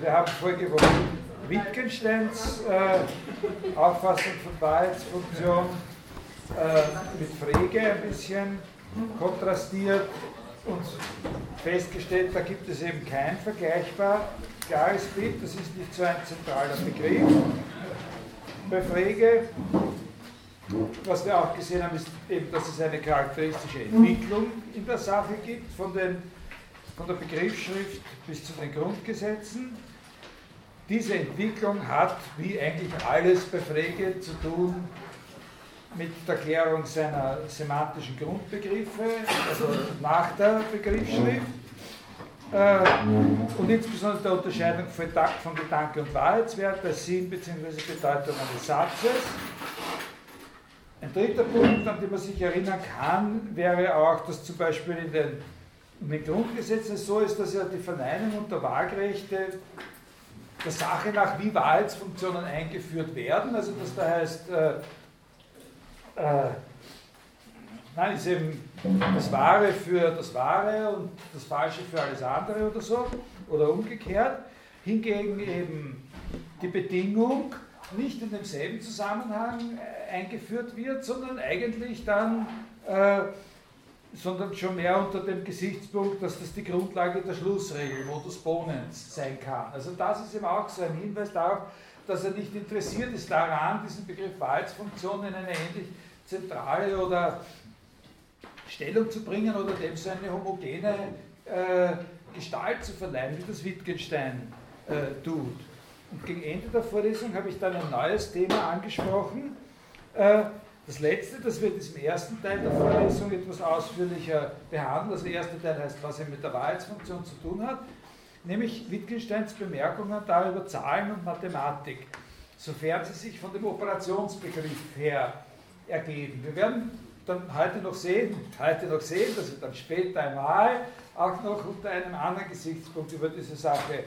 wir haben vorige Woche Wittgensteins äh, Auffassung von Wahrheitsfunktion äh, mit Frege ein bisschen kontrastiert und festgestellt, da gibt es eben kein vergleichbar klares Bild, das ist nicht so ein zentraler Begriff. Bei Frege, was wir auch gesehen haben, ist eben, dass es eine charakteristische Entwicklung in der Sache gibt, von, den, von der Begriffsschrift bis zu den Grundgesetzen. Diese Entwicklung hat, wie eigentlich alles bei Frege, zu tun mit der Klärung seiner semantischen Grundbegriffe, also nach der Begriffsschrift. Äh, und insbesondere der Unterscheidung von, Gedanke und Wahrheitswert bei Sinn bzw. Bedeutung eines Satzes. Ein dritter Punkt, an den man sich erinnern kann, wäre auch, dass zum Beispiel in den, in den Grundgesetzen so ist, dass ja die Verneinung und der Waagrechte der Sache nach, wie Wahrheitsfunktionen eingeführt werden. Also dass da heißt, äh, äh, nein, ist eben das Wahre für das Wahre und das Falsche für alles andere oder so, oder umgekehrt. Hingegen eben die Bedingung nicht in demselben Zusammenhang äh, eingeführt wird, sondern eigentlich dann, äh, sondern schon mehr unter dem Gesichtspunkt, dass das die Grundlage der Schlussregel, Modus Bonens sein kann. Also das ist eben auch so ein Hinweis darauf, dass er nicht interessiert ist daran, diesen Begriff Wahrheitsfunktion in eine ähnlich zentrale oder Stellung zu bringen oder dem so eine homogene äh, Gestalt zu verleihen, wie das Wittgenstein äh, tut. Und gegen Ende der Vorlesung habe ich dann ein neues Thema angesprochen. Äh, das letzte, das wir in diesem ersten Teil der Vorlesung etwas ausführlicher behandeln. Also der erste Teil heißt, was er mit der Wahrheitsfunktion zu tun hat, nämlich Wittgensteins Bemerkungen darüber Zahlen und Mathematik, sofern sie sich von dem Operationsbegriff her ergeben. Wir werden dann heute noch sehen, heute noch sehen, dass wir dann später einmal auch noch unter einem anderen Gesichtspunkt über diese Sache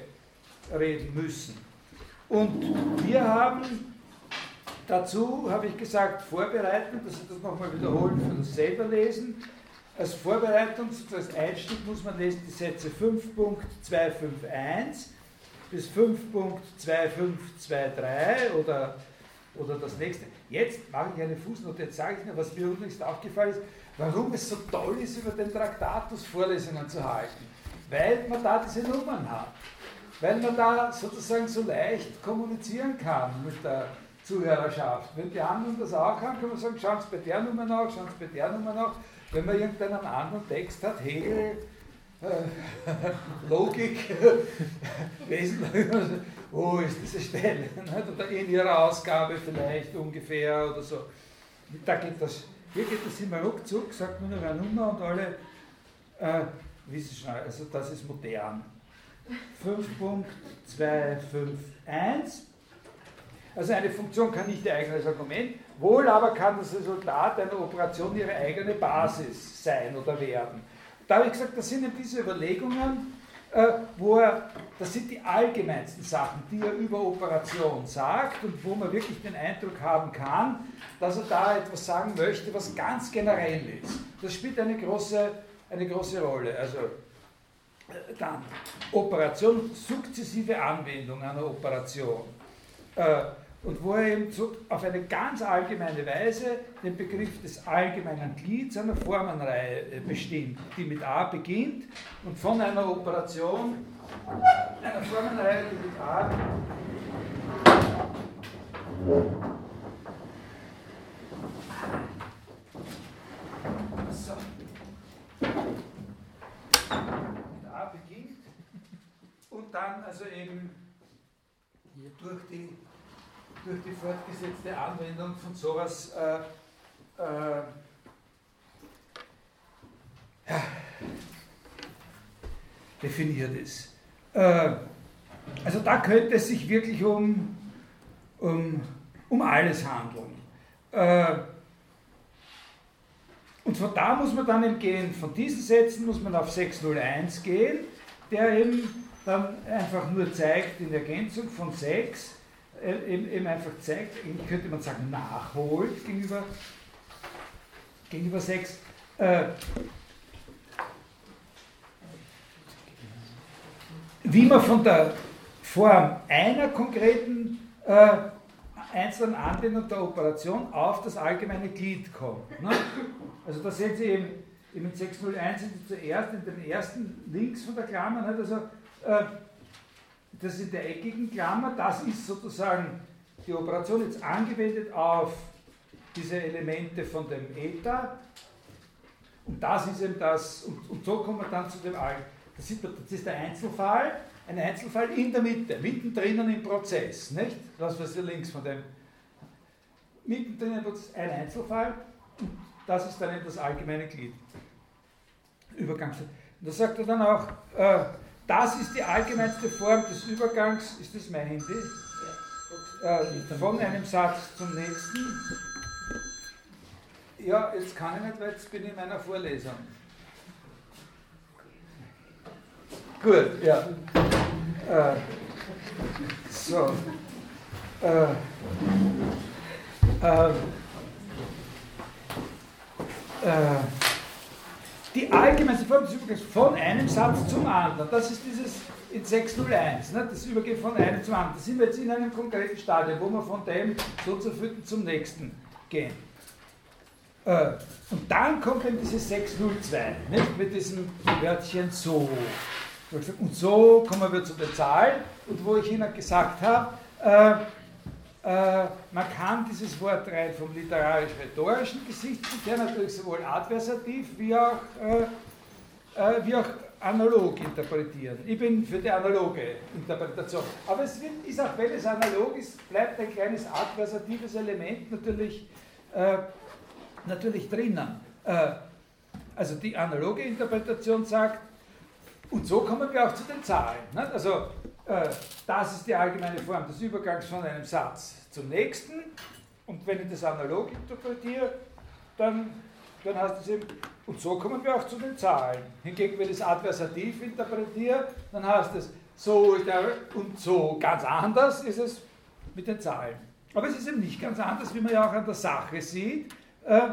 reden müssen. Und wir haben dazu, habe ich gesagt, vorbereiten, dass ich das nochmal wiederholen für das selber lesen. Als Vorbereitung, als Einstieg muss man lesen die Sätze 5.251 bis 5.2523 oder, oder das nächste. Jetzt mache ich eine Fußnote, jetzt sage ich noch, was mir übrigens aufgefallen ist, warum es so toll ist, über den Traktatus Vorlesungen zu halten. Weil man da diese Nummern hat. Weil man da sozusagen so leicht kommunizieren kann mit der Zuhörerschaft. Wenn die anderen das auch haben, kann man sagen, schauen Sie bei der Nummer nach, schauen Sie bei der Nummer nach. Wenn man irgendeinen anderen Text hat, Hegel, äh, Logik, Wesen, wo ist diese Stelle? Oder in ihrer Ausgabe vielleicht ungefähr oder so. Da geht das, hier geht das immer ruckzuck, sagt man nur eine Nummer und alle äh, wissen schon, also das ist modern. 5.251. Also eine Funktion kann nicht ihr eigenes Argument, wohl aber kann das Resultat einer Operation ihre eigene Basis sein oder werden. Da habe ich gesagt, das sind eben diese Überlegungen, äh, wo er, das sind die allgemeinsten Sachen, die er über Operation sagt und wo man wirklich den Eindruck haben kann, dass er da etwas sagen möchte, was ganz generell ist. Das spielt eine große, eine große Rolle. Also äh, dann Operation, sukzessive Anwendung einer Operation. Äh, und wo er eben so auf eine ganz allgemeine Weise den Begriff des allgemeinen Glieds einer Formenreihe äh, bestimmt, die mit A beginnt und von einer Operation einer Formenreihe, die mit A so. mit A beginnt und dann also eben durch die durch die fortgesetzte Anwendung von sowas äh, äh, definiert ist. Äh, also da könnte es sich wirklich um, um, um alles handeln. Äh, und von da muss man dann eben gehen, von diesen Sätzen muss man auf 601 gehen, der eben dann einfach nur zeigt in Ergänzung von 6, eben, eben einfach zeigt, könnte man sagen, nachholt gegenüber, gegenüber Sex. Äh, wie man von der Form einer konkreten äh, einzelnen Anwendung der Operation auf das allgemeine Glied kommt. Ne? Also da sehen Sie eben, eben in 601 sind Sie zuerst in den ersten links von der Klammer, nicht? also äh, das in der eckigen Klammer, das ist sozusagen die Operation jetzt angewendet auf diese Elemente von dem Eta und das ist eben das, und, und so kommen wir dann zu dem All. Das ist, das ist der Einzelfall, ein Einzelfall in der Mitte, mittendrin im Prozess, nicht? Das, was hier links von dem, mittendrin im Prozess, ein Einzelfall, und das ist dann eben das allgemeine Glied. Übergangs. Und da sagt er dann auch, äh, das ist die allgemeinste Form des Übergangs, ist das mein Handy? Äh, von einem Satz zum nächsten. Ja, jetzt kann ich nicht, weil jetzt bin ich in meiner Vorlesung. Gut, ja. Äh, so. Äh, äh, die allgemeinste Form des Übergangs von einem Satz zum anderen, das ist dieses in 601, ne, das Übergehen von einem zum anderen. Da sind wir jetzt in einem konkreten Stadium, wo wir von dem so zu zum nächsten gehen. Äh, und dann kommt eben dieses 602, nicht? mit diesem Wörtchen so. Und so kommen wir zu der Zahl, und wo ich Ihnen gesagt habe, äh, man kann dieses Wort rein vom literarisch-rhetorischen Gesichtspunkt her natürlich sowohl adversativ wie auch, äh, äh, wie auch analog interpretieren. Ich bin für die analoge Interpretation. Aber es wird, ist auch, wenn es analog ist, bleibt ein kleines adversatives Element natürlich äh, natürlich drinnen. Äh, also die analoge Interpretation sagt, und so kommen wir auch zu den Zahlen. Also äh, das ist die allgemeine Form des Übergangs von einem Satz zum nächsten. Und wenn ich das analog interpretiere, dann, dann heißt es eben, und so kommen wir auch zu den Zahlen. Hingegen, wenn ich es adversativ interpretiere, dann heißt es, so und so ganz anders ist es mit den Zahlen. Aber es ist eben nicht ganz anders, wie man ja auch an der Sache sieht äh,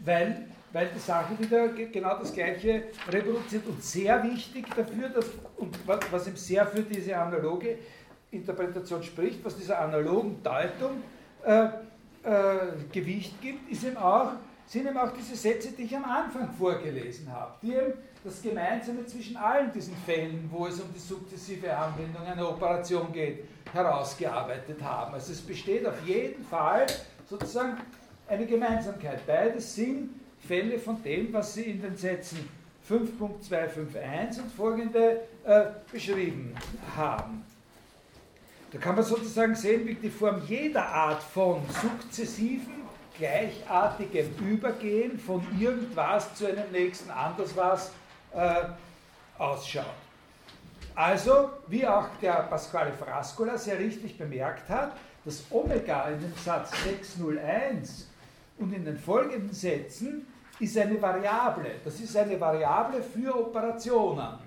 weil, weil die Sache wieder genau das Gleiche reproduziert und sehr wichtig dafür, dass, und was ihm sehr für diese analoge Interpretation spricht, was dieser analogen Deutung äh, äh, Gewicht gibt, ist eben auch, sind eben auch diese Sätze, die ich am Anfang vorgelesen habe, die eben das Gemeinsame zwischen allen diesen Fällen, wo es um die sukzessive Anwendung einer Operation geht, herausgearbeitet haben. Also es besteht auf jeden Fall sozusagen eine Gemeinsamkeit. Beides sind Fälle von dem, was Sie in den Sätzen 5.251 und folgende äh, beschrieben haben. Da kann man sozusagen sehen, wie die Form jeder Art von sukzessiven, gleichartigem Übergehen von irgendwas zu einem nächsten Anderswas äh, ausschaut. Also, wie auch der Pasquale Frascola sehr richtig bemerkt hat, das Omega in dem Satz 601 und in den folgenden Sätzen ist eine Variable. Das ist eine Variable für Operationen.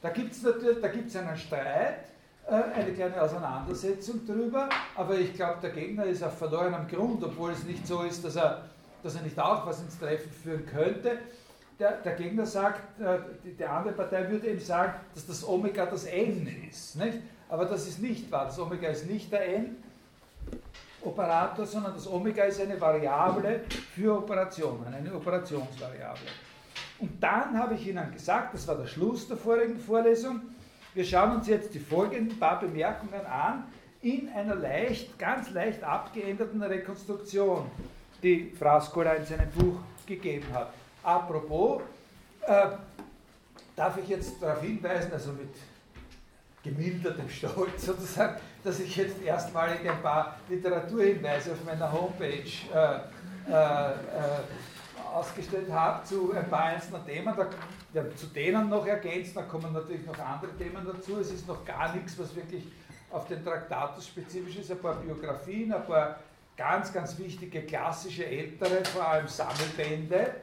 Da gibt es da gibt's einen Streit, äh, eine kleine Auseinandersetzung darüber, aber ich glaube, der Gegner ist auf verlorenem Grund, obwohl es nicht so ist, dass er, dass er nicht auch was ins Treffen führen könnte. Der, der Gegner sagt, äh, die, die, andere Partei würde ihm sagen, dass das Omega das N ist. Nicht? Aber das ist nicht wahr. Das Omega ist nicht der N, Operator, sondern das Omega ist eine Variable für Operationen, eine Operationsvariable. Und dann habe ich Ihnen gesagt, das war der Schluss der vorigen Vorlesung, wir schauen uns jetzt die folgenden paar Bemerkungen an in einer leicht, ganz leicht abgeänderten Rekonstruktion, die Frascola in seinem Buch gegeben hat. Apropos, äh, darf ich jetzt darauf hinweisen, also mit gemildertem Stolz sozusagen, dass ich jetzt erstmalig ein paar Literaturhinweise auf meiner Homepage äh, äh, äh, ausgestellt habe zu ein paar einzelnen Themen. Da, ja, zu denen noch ergänzt, da kommen natürlich noch andere Themen dazu. Es ist noch gar nichts, was wirklich auf den Traktatus spezifisch ist. Ein paar Biografien, ein paar ganz, ganz wichtige klassische ältere, vor allem Sammelbände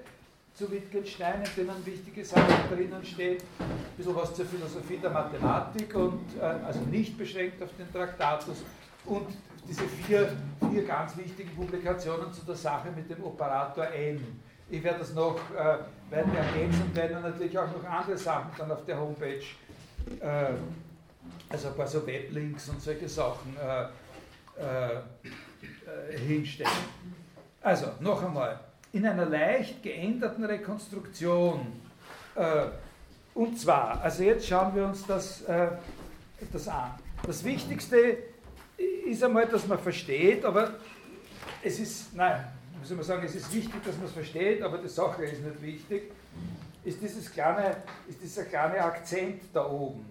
zu Wittgenstein, in denen wichtige Sachen drinnen steht, ein bisschen was zur Philosophie der Mathematik und äh, also nicht beschränkt auf den Traktatus und diese vier, vier ganz wichtigen Publikationen zu der Sache mit dem Operator N. Ich werde das noch äh, weiter ergänzen und werde natürlich auch noch andere Sachen dann auf der Homepage äh, also ein paar so Weblinks und solche Sachen äh, äh, äh, hinstellen. Also, noch einmal, in einer leicht geänderten Rekonstruktion, äh, und zwar, also jetzt schauen wir uns das, äh, das an. Das Wichtigste ist einmal, dass man versteht, aber es ist, nein, muss ich mal sagen, es ist wichtig, dass man es versteht, aber die Sache ist nicht wichtig, ist, dieses kleine, ist dieser kleine Akzent da oben,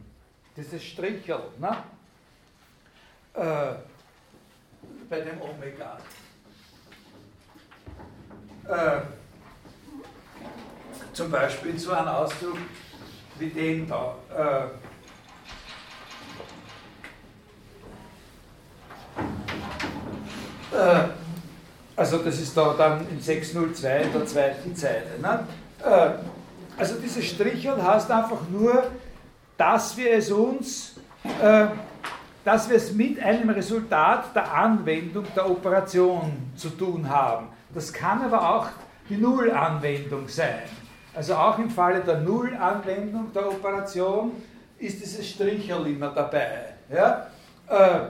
dieses Strichel, ne? Äh, bei dem Omega. Äh, zum Beispiel so ein Ausdruck wie den da. Äh, äh, also das ist da dann in 602 in der zweiten Zeile. Ne? Äh, also dieses Strichel heißt einfach nur, dass wir es uns, äh, dass wir es mit einem Resultat der Anwendung der Operation zu tun haben. Das kann aber auch die Nullanwendung sein. Also auch im Falle der Nullanwendung der Operation ist dieses Strichel immer dabei. Ja? Äh,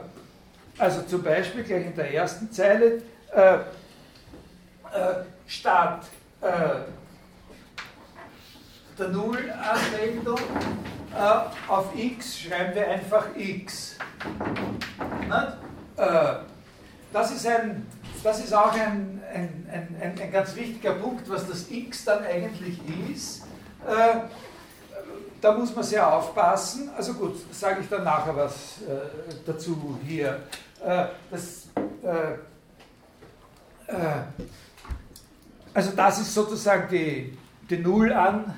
also zum Beispiel gleich in der ersten Zeile äh, äh, statt äh, der Nullanwendung äh, auf x schreiben wir einfach x. Äh, das ist ein das ist auch ein, ein, ein, ein, ganz wichtiger Punkt, was das X dann eigentlich ist. Äh, da muss man sehr aufpassen. Also gut, sage ich dann nachher was äh, dazu hier. Äh, das, äh, äh, also das ist sozusagen die, die, Nullan,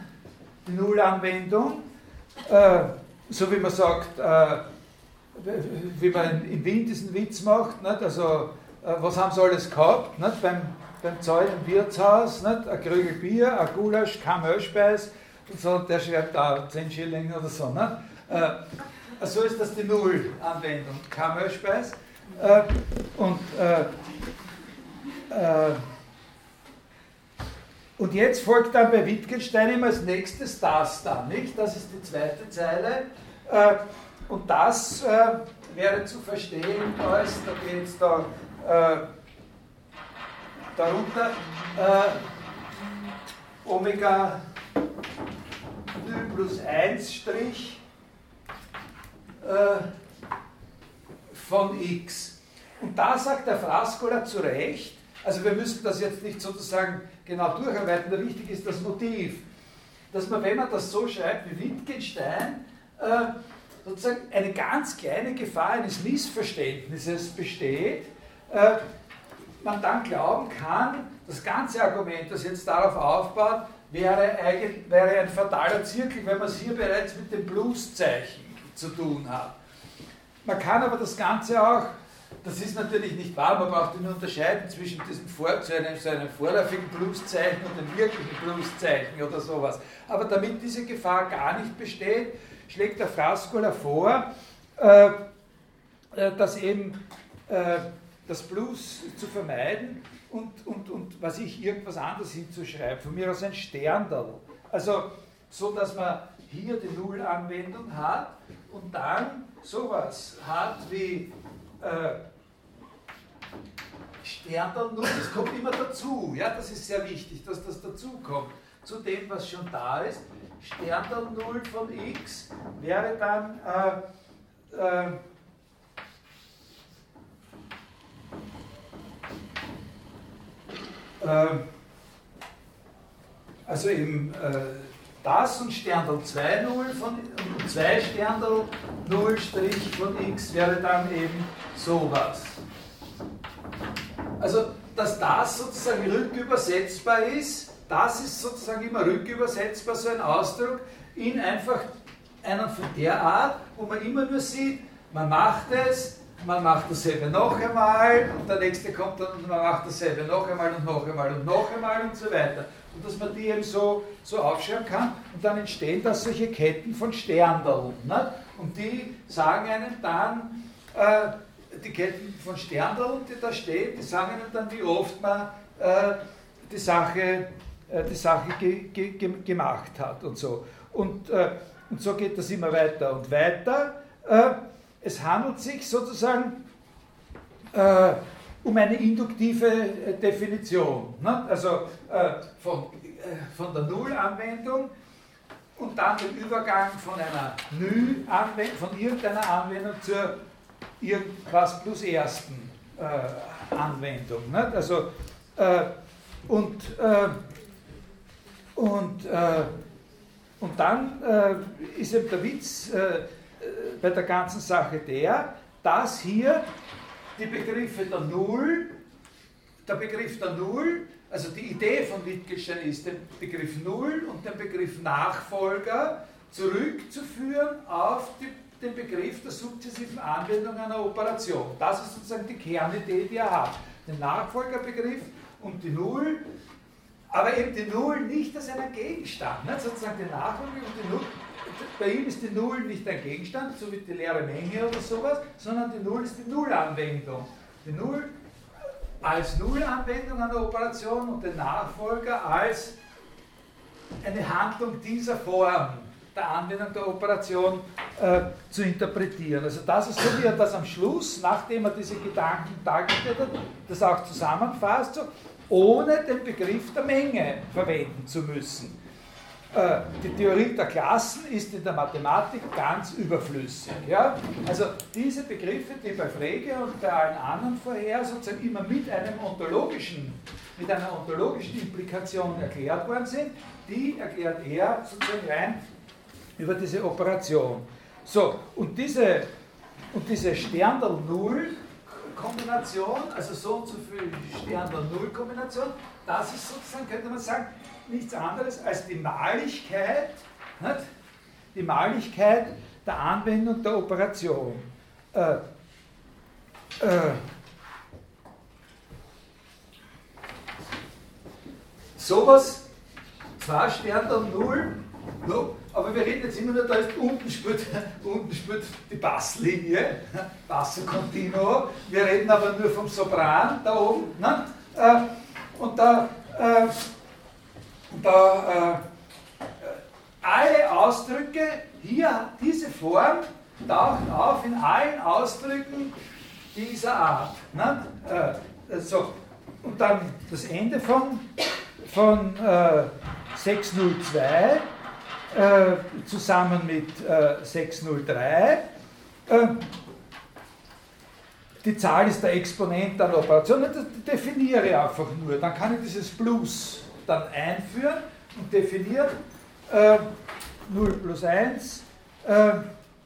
die Nullanwendung. Äh, so wie man sagt, wie man in Wien diesen Witz macht. Nicht? Also was haben sie alles gehabt? Nicht? Beim, beim Zoll im Wirtshaus, nicht? ein Krügel Bier, ein Gulasch, kein Ölspeis und so, der schreibt da 10 Schilling oder so. Nicht? Äh, so ist das die Null-Anwendung, kein Ölspeis. Äh, und, äh, äh, und jetzt folgt dann bei Wittgenstein immer als nächstes das dann, nicht? Das ist die zweite Zeile. Äh, und das wäre zu verstehen als, da geht es da äh, darunter äh, Omega y plus 1 Strich äh, von x. Und da sagt der Frascola zu Recht, also wir müssen das jetzt nicht sozusagen genau durcharbeiten, nur wichtig ist das Motiv, dass man, wenn man das so schreibt wie Wittgenstein, äh, sozusagen eine ganz kleine Gefahr eines Missverständnisses besteht, man dann glauben kann, das ganze Argument, das jetzt darauf aufbaut, wäre, eigentlich, wäre ein fataler Zirkel, wenn man es hier bereits mit dem Pluszeichen zu tun hat. Man kann aber das Ganze auch, das ist natürlich nicht wahr, man braucht nur unterscheiden zwischen diesem Vor, zu einem, so einem vorläufigen Pluszeichen und dem wirklichen Pluszeichen oder sowas. Aber damit diese Gefahr gar nicht besteht, schlägt der Frascola vor, äh, äh dass eben äh, das Plus zu vermeiden und, und, und was ich irgendwas anderes hinzuschreiben, von mir aus ein Sterndal. Also so, dass man hier die Nullanwendung hat und dann sowas hat wie äh, Sterndal Null, das kommt immer dazu. Ja, das ist sehr wichtig, dass das dazu kommt. Zu dem, was schon da ist. Sterndal Null von x wäre dann äh, äh, also eben äh, das und Sterndal 2 0 von und 2 Sterndal 0 Strich von x wäre dann eben sowas. Also, dass das sozusagen rückübersetzbar ist, das ist sozusagen immer rückübersetzbar, so ein Ausdruck, in einfach einen von der Art, wo man immer nur sieht, man macht es, man macht dasselbe noch einmal und der nächste kommt dann und man macht dasselbe noch einmal und noch einmal und noch einmal und so weiter. Und dass man die eben so, so aufschreiben kann und dann entstehen da solche Ketten von Sterndeln. Ne? Und die sagen einem dann, äh, die Ketten von Sterndeln, die da stehen, die sagen einem dann, wie oft man äh, die Sache, äh, die Sache ge, ge, ge, gemacht hat und so. Und, äh, und so geht das immer weiter und weiter. Es handelt sich sozusagen äh, um eine induktive äh, Definition. Ne? Also äh, von, äh, von der Null-Anwendung und dann den Übergang von einer Nü von irgendeiner Anwendung zur irgendwas plus ersten äh, Anwendung. Ne? Also, äh, und, und, und dann ist eben der Witz bei der ganzen Sache der, dass hier die Begriffe der Null, der Begriff der Null also die Idee von Wittgenstein ist, den Begriff Null und den Begriff Nachfolger zurückzuführen auf die, den Begriff der sukzessiven Anwendung einer Operation. Das ist sozusagen die Kernidee, die er hat. Den Nachfolgerbegriff und die Null, aber eben die Null nicht als einen Gegenstand. Nicht? Sozusagen die Nachfolger und die Null, bei ihm ist die Null nicht ein Gegenstand, so wie die leere Menge oder sowas, sondern die Null ist die Nullanwendung. Die Null als Nullanwendung an der Operation und den Nachfolger als eine Handlung dieser Form der Anwendung der Operation äh, zu interpretieren. Also das ist so, wie er das am Schluss, nachdem er diese Gedanken dargestellt hat, das auch zusammenfasst, so, ohne den Begriff der Menge verwenden zu müssen. Äh, die Theorie der Klassen ist in der Mathematik ganz überflüssig. Ja? Also diese Begriffe, die bei Frege und bei allen anderen vorher sozusagen immer mit einem ontologischen, mit einer ontologischen Implikation erklärt worden sind, die erklärt er sozusagen rein über diese Operation. So, und diese, und diese Sterndal-Null-Kombination, also so und so viel Sterndal-Null-Kombination, das ist sozusagen, könnte man sagen, nichts anderes als die Maligkeit, nicht? die Maligkeit der Anwendung der Operation. Äh, äh, sowas, zwei Sterne und null, no, aber wir reden jetzt immer nur, da ist unten spielt, unten spielt die Basslinie, Basso Continuo, wir reden aber nur vom Sopran da oben, ne? Äh, und da äh, da äh, alle Ausdrücke, hier diese Form taucht auf in allen Ausdrücken dieser Art. Ne? So. Und dann das Ende von, von äh, 602 äh, zusammen mit 603. Äh, äh, die Zahl ist der Exponent einer Operation, das definiere ich einfach nur. Dann kann ich dieses Plus dann einführen und definiert äh, 0 plus 1, äh,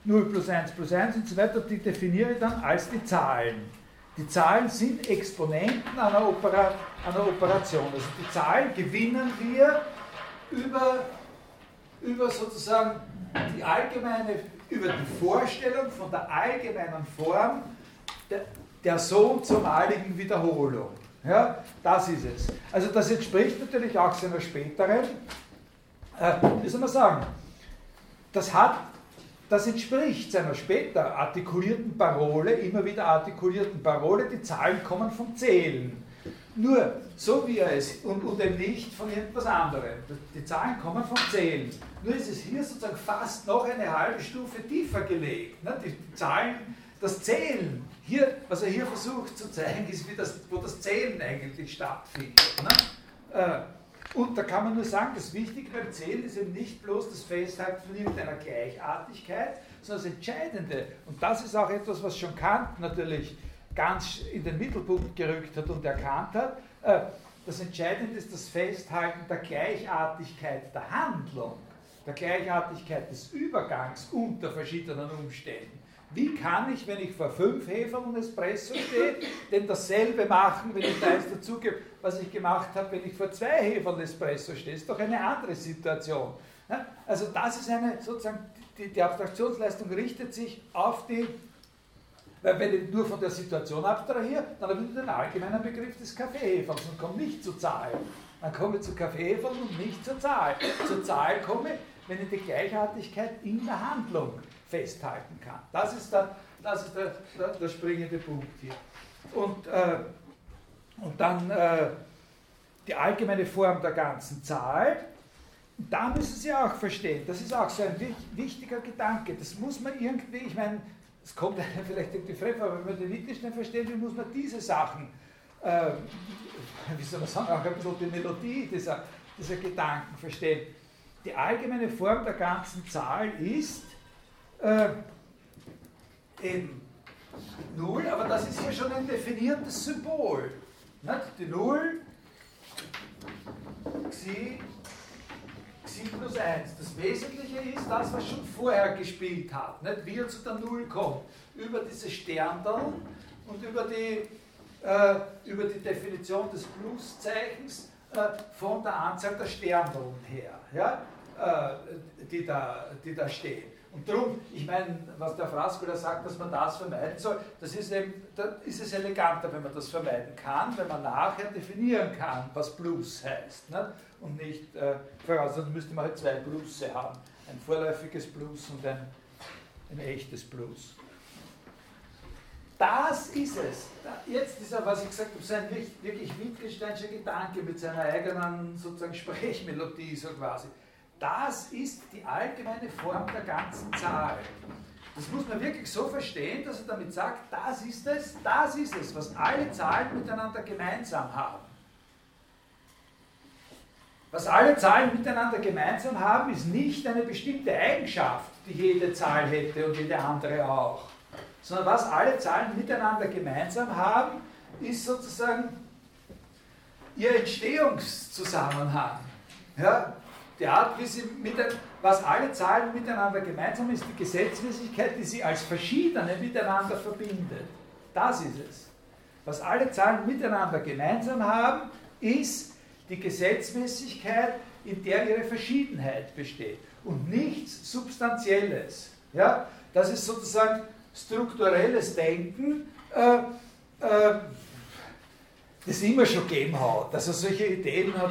0 plus 1 plus 1 und so weiter, die definiere ich dann als die Zahlen. Die Zahlen sind Exponenten einer, Opera, einer Operation. Also die Zahlen gewinnen wir über, über sozusagen die allgemeine, über die Vorstellung von der allgemeinen Form der, der so zumaligen Wiederholung. Ja, das ist es. Also das entspricht natürlich auch seiner späteren, äh, wie soll man sagen, das hat, das entspricht seiner später artikulierten Parole, immer wieder artikulierten Parole, die Zahlen kommen vom Zählen. Nur so wie er es und, und eben nicht von irgendwas anderem. Die Zahlen kommen vom Zählen. Nur ist es hier sozusagen fast noch eine halbe Stufe tiefer gelegt. Ne? Die Zahlen, das Zählen hier, was er hier versucht zu zeigen, ist, wie das, wo das Zählen eigentlich stattfindet. Ne? Äh, und da kann man nur sagen, das Wichtige beim Zählen ist eben nicht bloß das Festhalten von irgendeiner Gleichartigkeit, sondern das Entscheidende, und das ist auch etwas, was schon Kant natürlich ganz in den Mittelpunkt gerückt hat und erkannt hat, äh, das Entscheidende ist das Festhalten der Gleichartigkeit der Handlung, der Gleichartigkeit des Übergangs unter verschiedenen Umständen. Wie kann ich, wenn ich vor fünf Hefen und Espresso stehe, denn dasselbe machen, wenn ich da eins dazugebe, was ich gemacht habe, wenn ich vor zwei Hefen und Espresso stehe? Das ist doch eine andere Situation. Also das ist eine, sozusagen, die, die Abstraktionsleistung richtet sich auf die, weil wenn ich nur von der Situation abstrahiere, dann habe ich den allgemeinen Begriff des Kaffeehefers und komme nicht zur Zahl. Dann komme ich zu Kaffeehefern und nicht zur Zahl. Zur Zahl komme, wenn ich die Gleichartigkeit in der Handlung festhalten kann. Das ist der, das ist der, der, der springende Punkt hier. Und, äh, und dann äh, die allgemeine Form der ganzen Zahl da müssen Sie auch verstehen, das ist auch so ein wichtiger Gedanke. Das muss man irgendwie, ich meine, es kommt einem vielleicht irgendwie fremd, aber wenn man den Wittgenstein versteht, wie muss man diese Sachen, äh, wie soll man sagen, auch ein bisschen die Melodie dieser, dieser Gedanken verstehen. Die allgemeine Form der ganzen Zahl ist äh, eben Null, aber das ist ja schon ein definiertes Symbol. Nicht? Die Null, Xi, Xi plus 1. Das Wesentliche ist das, was schon vorher gespielt hat, nicht? wie er zu der Null kommt. Über diese Sterndal und über die, äh, über die Definition des Pluszeichens von der Anzahl der Sterndallen her, ja? Äh, die, da, die da stehen. Und darum, ich meine, was der Fraskola sagt, dass man das vermeiden soll, das ist eben, da ist es eleganter, wenn man das vermeiden kann, wenn man nachher definieren kann, was Blues heißt. Ne? Und nicht, äh, voraus, dann müsste man halt zwei Blues haben. Ein vorläufiges Blues und ein, ein echtes Blues. Das ist es. Jetzt ist er, was ich gesagt habe, sein wirklich Wittgensteinscher Gedanke mit seiner eigenen sozusagen Sprechmelodie so quasi. Das ist die allgemeine Form der ganzen Zahl. Das muss man wirklich so verstehen, dass er damit sagt, das ist es, das ist es, was alle Zahlen miteinander gemeinsam haben. Was alle Zahlen miteinander gemeinsam haben, ist nicht eine bestimmte Eigenschaft, die jede Zahl hätte und jede andere auch, sondern was alle Zahlen miteinander gemeinsam haben, ist sozusagen ihr Entstehungszusammenhang. Ja? die Art, wie sie mit, was alle Zahlen miteinander gemeinsam ist, die Gesetzmäßigkeit, die sie als verschiedene miteinander verbindet. Das ist es. Was alle Zahlen miteinander gemeinsam haben, ist die Gesetzmäßigkeit, in der ihre Verschiedenheit besteht und nichts Substanzielles. Ja? Das ist sozusagen strukturelles Denken, äh, äh, das immer schon gegeben hat. Also solche Ideen hat,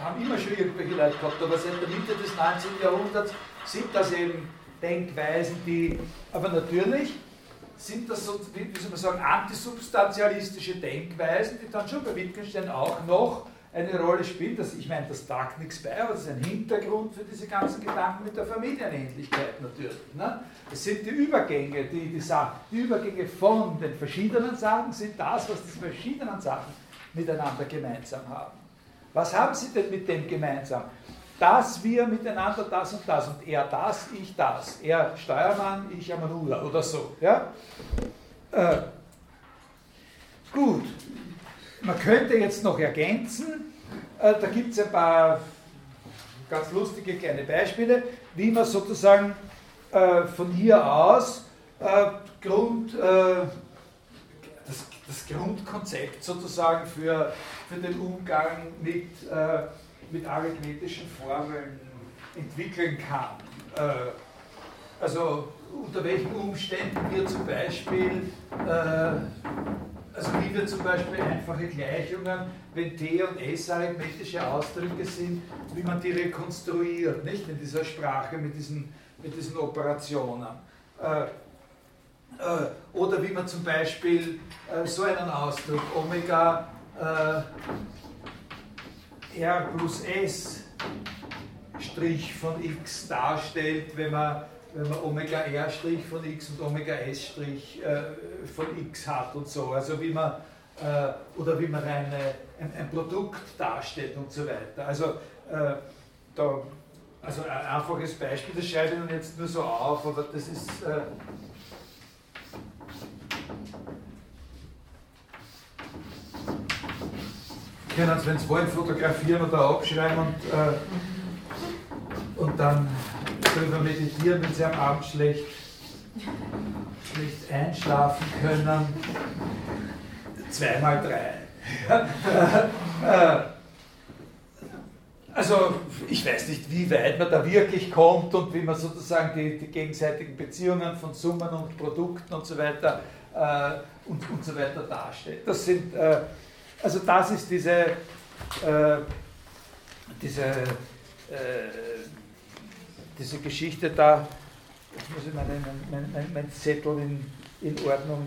haben immer schon irgendwelche Leute gehabt, aber seit der Mitte des 19. Jahrhunderts sind das eben Denkweisen, die, aber natürlich sind das so, wie soll man sagen, antisubstantialistische Denkweisen, die dann schon bei Wittgenstein auch noch eine Rolle spielen. Das, ich meine, das tagt nichts bei, aber das ist ein Hintergrund für diese ganzen Gedanken mit der Familienähnlichkeit natürlich. Ne? Es sind die Übergänge, die, die, Sachen, die Übergänge von den verschiedenen Sachen sind das, was die verschiedenen Sachen miteinander gemeinsam haben. Was haben sie denn mit dem gemeinsam? Dass wir miteinander das und das und er das, ich das. Er Steuermann, ich Amanula oder so. Ja? Äh, gut, man könnte jetzt noch ergänzen, äh, da gibt es ein paar ganz lustige kleine Beispiele, wie man sozusagen äh, von hier aus äh, Grund, äh, das, das, Grundkonzept sozusagen für, für den Umgang mit, äh, mit arithmetischen Formeln entwickeln kann. Äh, also unter welchen Umständen wir zum Beispiel also wie wir zum Beispiel einfache Gleichungen, wenn T und S arithmetische Ausdrücke sind, wie man die rekonstruiert, nicht in dieser Sprache mit diesen, mit diesen Operationen. Äh, äh, oder wie man zum Beispiel äh, so einen Ausdruck Omega äh, R plus S Strich von x darstellt, wenn man wenn man Omega R' von x und Omega S' äh, von x hat und so. Also wie man, äh, oder wie man eine, ein, ein, Produkt darstellt und so weiter. Also, äh, da, also ein einfaches Beispiel, das schreibe ich Ihnen jetzt nur so auf, aber das ist. Können Sie, wenn Sie wollen, fotografieren oder abschreiben und, äh, und dann drüber meditieren, wenn Sie am Abend schlecht, schlecht einschlafen können. Zweimal drei. Also ich weiß nicht, wie weit man da wirklich kommt und wie man sozusagen die, die gegenseitigen Beziehungen von Summen und Produkten und so weiter äh, und, und so weiter darstellt. Das sind, äh, also das ist diese, äh, diese äh, diese Geschichte da, jetzt muss ich meinen mein, mein, mein Zettel in, in Ordnung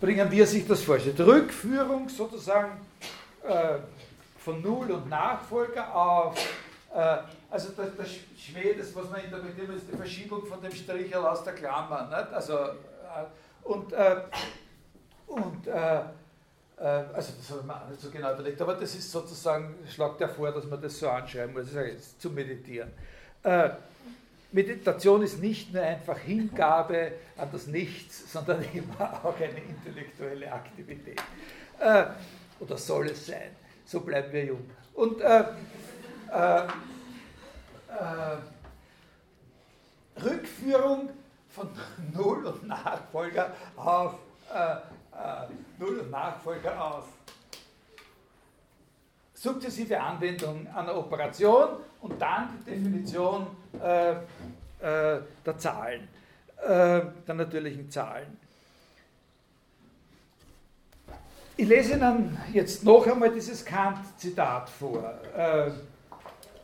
bringen, wie er sich das vorstellt. Rückführung sozusagen äh, von Null und Nachfolger auf Äh, also der, der Schmäh, das was man interpretieren ist die Verschiebung von dem Strichel aus der Klammer. Nicht? Also, äh, und äh, und äh, also das habe ich mir auch nicht so genau überlegt, aber das ist sozusagen, schlagt ja vor, dass man das so anschreiben muss, das ist zu meditieren. Äh, Meditation ist nicht nur einfach Hingabe an das Nichts, sondern immer auch eine intellektuelle Aktivität. Äh, oder soll es sein? So bleiben wir jung. Und äh, äh, äh Rückführung von Null und Nachfolger auf äh, Null und Nachfolger auf sukzessive Anwendung einer Operation und dann die Definition äh, äh, der Zahlen, äh, der natürlichen Zahlen. Ich lese Ihnen jetzt noch einmal dieses Kant-Zitat vor, äh,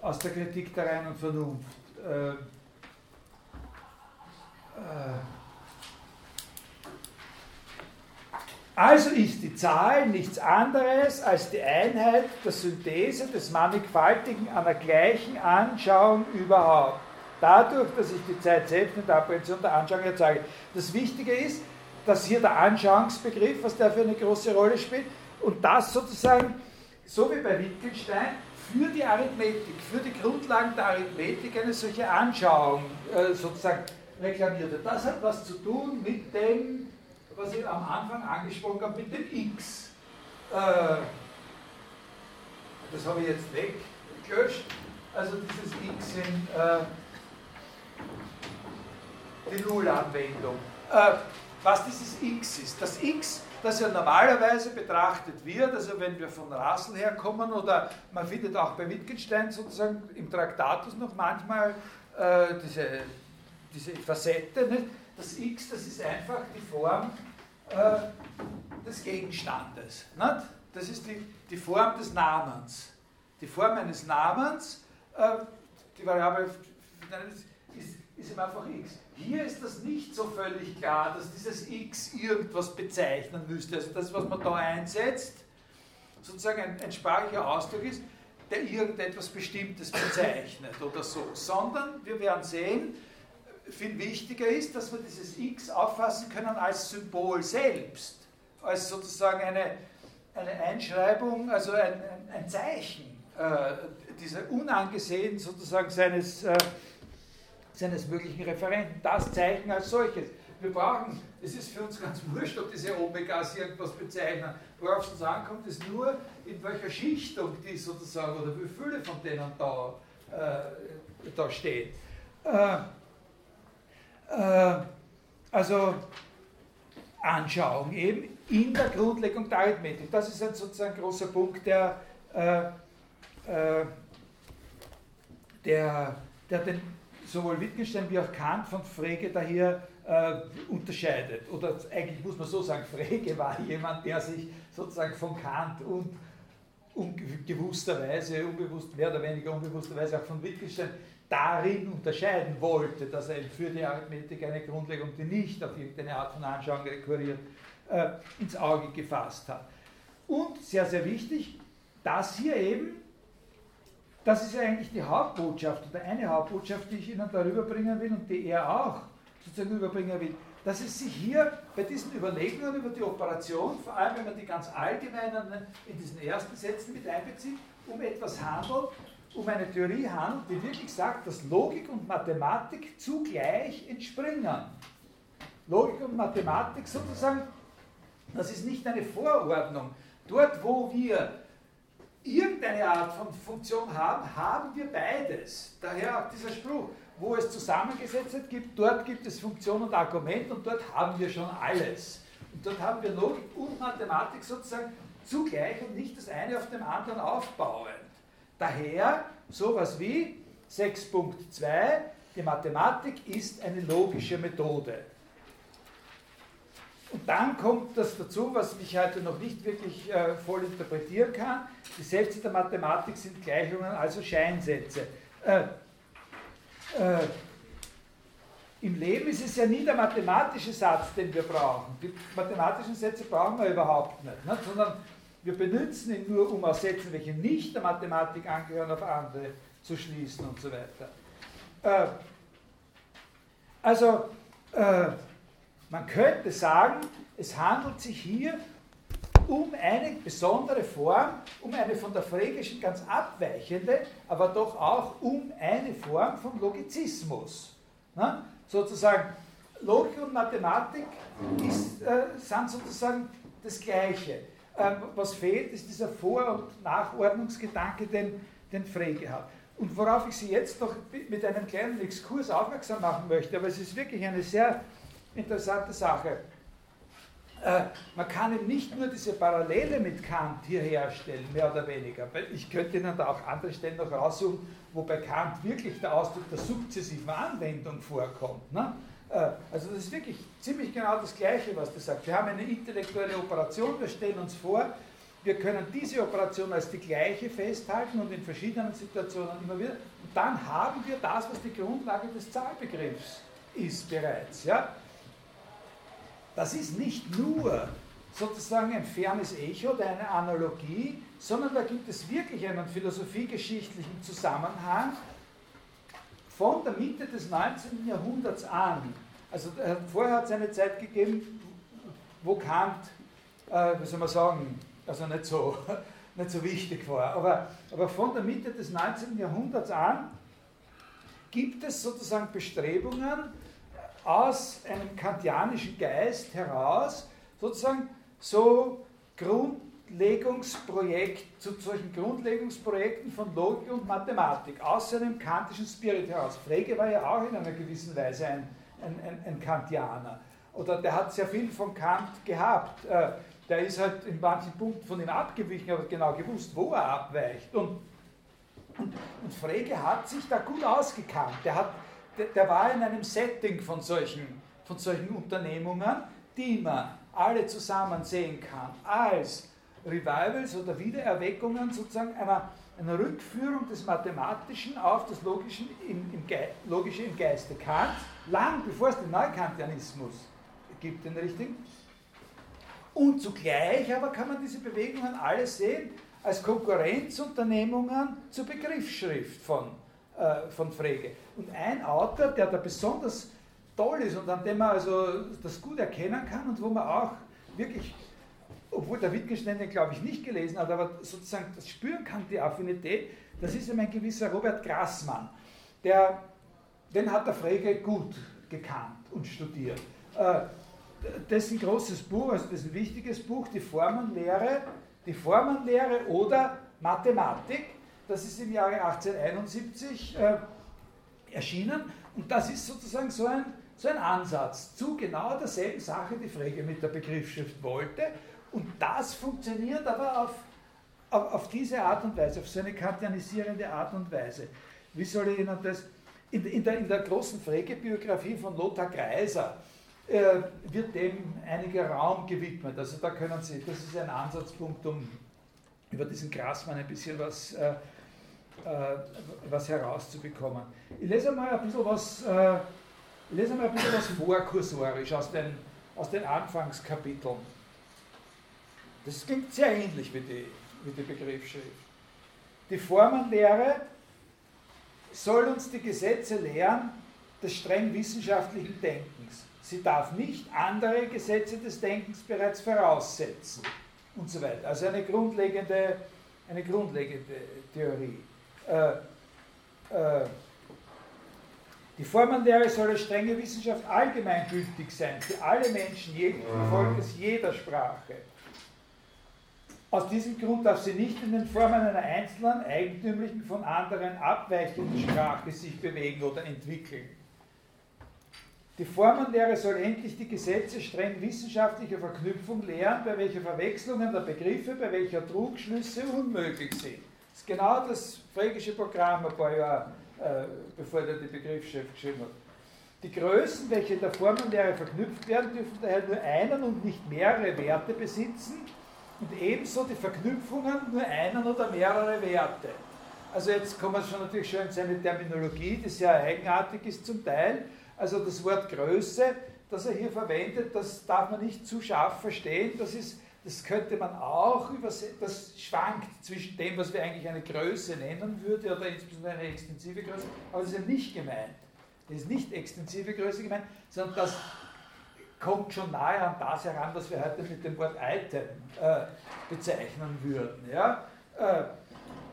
aus der Kritik der reinen Vernunft. Äh, äh, also ist die Zahl nichts anderes als die Einheit der Synthese des Mannigfaltigen einer gleichen Anschauung überhaupt. Dadurch, dass ich die Zeit selbst mit der Apprehension der Anschauung erzeuge. Das Wichtige ist, dass hier der Anschauungsbegriff, was der für eine große Rolle spielt, und das sozusagen, so wie bei Wittgenstein, für die Arithmetik, für die Grundlagen der Arithmetik eine solche Anschauung äh, sozusagen reklamiert wird. Das hat was zu tun mit dem was ich am Anfang angesprochen habe mit dem X. Äh, das habe ich jetzt weggelöscht. Also dieses X in äh, die Nullanwendung. Äh, was dieses X ist. Das X, das ja normalerweise betrachtet wird, also wenn wir von Russell herkommen oder man findet auch bei Wittgenstein sozusagen im Traktatus noch manchmal äh, diese, diese Facette, nicht? Das X, das ist einfach die Form äh, des Gegenstandes. Nicht? Das ist die, die Form des Namens. Die Form eines Namens, äh, die Variable ist, ist eben einfach x. Hier ist das nicht so völlig klar, dass dieses x irgendwas bezeichnen müsste. Also das, was man da einsetzt, sozusagen ein, ein sprachlicher Ausdruck ist, der irgendetwas Bestimmtes bezeichnet oder so, sondern wir werden sehen, viel wichtiger ist, dass wir dieses X auffassen können als Symbol selbst, als sozusagen eine, eine Einschreibung, also ein, ein, Zeichen äh, dieser unangesehen sozusagen seines, äh, seines möglichen Referenten, das Zeichen als solches. Wir brauchen, es ist für uns ganz wurscht, ob diese Omegas irgendwas bezeichnen. Worauf es uns ankommt, ist nur, in welcher Schichtung die sozusagen, oder wie viele von denen da, äh, da stehen. Äh, äh, also Anschauung eben in der Grundlegung der Arithmetik. Das ist ein sozusagen großer Punkt, der, äh, äh, der, der den sowohl Wittgenstein wie auch Kant von Frege daher äh, unterscheidet. Oder eigentlich muss man so sagen, Frege war jemand, der sich sozusagen von Kant und ungewussterweise, unbewusst, mehr oder weniger unbewussterweise auch von Wittgenstein darin unterscheiden wollte, dass er für die Arithmetik eine Grundlegung, die nicht auf irgendeine Art von Anschauung rekurriert, äh, ins Auge gefasst hat. Und sehr, sehr wichtig, dass hier eben, das ist ja eigentlich die Hauptbotschaft oder eine Hauptbotschaft, die ich Ihnen darüber bringen will und die er auch sozusagen überbringen will, dass es sich hier bei diesen Überlegungen über die Operation, vor allem wenn man die ganz allgemeinen in diesen ersten Sätzen mit einbezieht, um etwas handelt, um eine Theorie handelt, die wirklich sagt, dass Logik und Mathematik zugleich entspringen. Logik und Mathematik sozusagen, das ist nicht eine Vorordnung. Dort, wo wir irgendeine Art von Funktion haben, haben wir beides. Daher auch dieser Spruch, wo es zusammengesetzt gibt, dort gibt es Funktion und Argument und dort haben wir schon alles. Und dort haben wir Logik und Mathematik sozusagen zugleich und nicht das eine auf dem anderen aufbauen. Daher sowas wie 6.2, die Mathematik ist eine logische Methode. Und dann kommt das dazu, was ich heute noch nicht wirklich äh, voll interpretieren kann. Die Sätze der Mathematik sind Gleichungen, also Scheinsätze. Äh, äh, Im Leben ist es ja nie der mathematische Satz, den wir brauchen. Die mathematischen Sätze brauchen wir überhaupt nicht, nicht? sondern wir benutzen ihn nur, um aus Sätzen, welche nicht der Mathematik angehören, auf andere zu schließen und so weiter. Äh, also, äh, man könnte sagen, es handelt sich hier um eine besondere Form, um eine von der Frägischen ganz abweichende, aber doch auch um eine Form von Logizismus. Na? Sozusagen, Logik und Mathematik ist, äh, sind sozusagen das Gleiche. Ähm, was fehlt, ist dieser Vor- und Nachordnungsgedanke, den, den Frege hat. Und worauf ich Sie jetzt noch mit einem kleinen Exkurs aufmerksam machen möchte, aber es ist wirklich eine sehr interessante Sache. Äh, man kann eben nicht nur diese Parallele mit Kant hier herstellen, mehr oder weniger. Ich könnte Ihnen da auch andere Stellen noch raussuchen, wo bei Kant wirklich der Ausdruck der sukzessiven Anwendung vorkommt. Ne? Äh, also das ist wirklich ziemlich genau das Gleiche, was das sagt. Wir haben eine intellektuelle Operation, wir stellen uns vor, wir können diese Operation als die gleiche festhalten und in verschiedenen Situationen immer wieder. Und dann haben wir das, was die Grundlage des Zahlbegriffs ist bereits. Ja? Das ist nicht nur sozusagen ein fernes Echo oder eine Analogie, sondern da gibt es wirklich einen philosophiegeschichtlichen Zusammenhang von der Mitte des 19. Jahrhunderts an. Also vorher hat es eine Zeit gegeben, wo Kant, äh, wie soll man sagen, also nicht so, nicht so wichtig war. Aber, aber von der Mitte des 19. Jahrhunderts an gibt es sozusagen Bestrebungen, aus einem kantianischen Geist heraus sozusagen so Grundlegungsprojekt, zu solchen Grundlegungsprojekten von Logik und Mathematik aus einem kantischen Spirit heraus. Frege war ja auch in einer gewissen Weise ein, ein, ein, ein Kantianer. Oder der hat sehr viel von Kant gehabt. Äh, der ist halt in manchen Punkten von ihm abgewichen, aber genau gewusst, wo er abweicht. Und, und, und Frege hat sich da gut ausgekannt. Der hat der, der war in einem Setting von solchen, von solchen Unternehmungen, die man alle zusammen sehen kann, als Revivals oder Wiedererweckungen sozusagen einer, einer Rückführung des Mathematischen auf das Logischen im, im Logische im Geiste Kant, lang bevor es den Neukantianismus gibt, den richtigen. Und zugleich aber kann man diese Bewegungen alle sehen als Konkurrenzunternehmungen zur Begriffsschrift von äh, von Frege. Und ein Autor, der da besonders toll ist und an dem man also das gut erkennen kann und wo man auch wirklich, obwohl der Wittgenstein den glaube ich nicht gelesen hat, aber sozusagen das spüren kann, die Affinität, das ist eben ein gewisser Robert Grassmann. Der, den hat der Frege gut gekannt und studiert. Äh, dessen großes Buch, also dessen wichtiges Buch, die Formenlehre, die Formenlehre oder Mathematik, das ist im Jahre 1871 äh, erschienen und das ist sozusagen so ein, so ein Ansatz zu genau derselben Sache, die Frege mit der Begriffsschrift wollte. Und das funktioniert aber auf, auf, auf diese Art und Weise, auf so eine kantianisierende Art und Weise. Wie soll ich Ihnen das? In, in, der, in der großen Frege-Biografie von Lothar Greiser äh, wird dem einiger Raum gewidmet. Also da können Sie, das ist ein Ansatzpunkt, um über diesen Grassmann ein bisschen was äh, äh, was herauszubekommen. Ich lese mal ein bisschen was, äh, ich lese mal ein bisschen was vorkursorisch aus den, aus den Anfangskapiteln. Das klingt sehr ähnlich wie die, wie die Begriffsschrift. Die Formenlehre soll uns die Gesetze lehren des streng wissenschaftlichen Denkens. Sie darf nicht andere Gesetze des Denkens bereits voraussetzen und so weiter. Also eine grundlegende, eine grundlegende Theorie. Äh, äh, die Formenlehre soll als strenge Wissenschaft allgemeingültig sein, für alle Menschen jeden Volkes, jeder Sprache. Aus diesem Grund darf sie nicht in den Formen einer einzelnen, eigentümlichen, von anderen abweichenden Sprache sich bewegen oder entwickeln. Die Formenlehre soll endlich die Gesetze streng wissenschaftlicher Verknüpfung lehren, bei welcher Verwechslungen der Begriffe, bei welcher Trugschlüsse unmöglich sind. Das ist genau das frägische Programm ein paar Jahre, äh, bevor er die Begriffsschrift geschrieben hat. Die Größen, welche der Formenlehre verknüpft werden, dürfen daher nur einen und nicht mehrere Werte besitzen und ebenso die Verknüpfungen nur einen oder mehrere Werte. Also jetzt kommen wir schon natürlich schon in seine Terminologie, die sehr eigenartig ist zum Teil. Also das Wort Größe, das er hier verwendet, das darf man nicht zu scharf verstehen. Das ist das könnte man auch übersetzen, das schwankt zwischen dem, was wir eigentlich eine Größe nennen würden, oder insbesondere eine extensive Größe, aber das ist ja nicht gemeint. Das ist nicht extensive Größe gemeint, sondern das kommt schon nahe an das heran, was wir heute mit dem Wort Item äh, bezeichnen würden. Ja? Äh,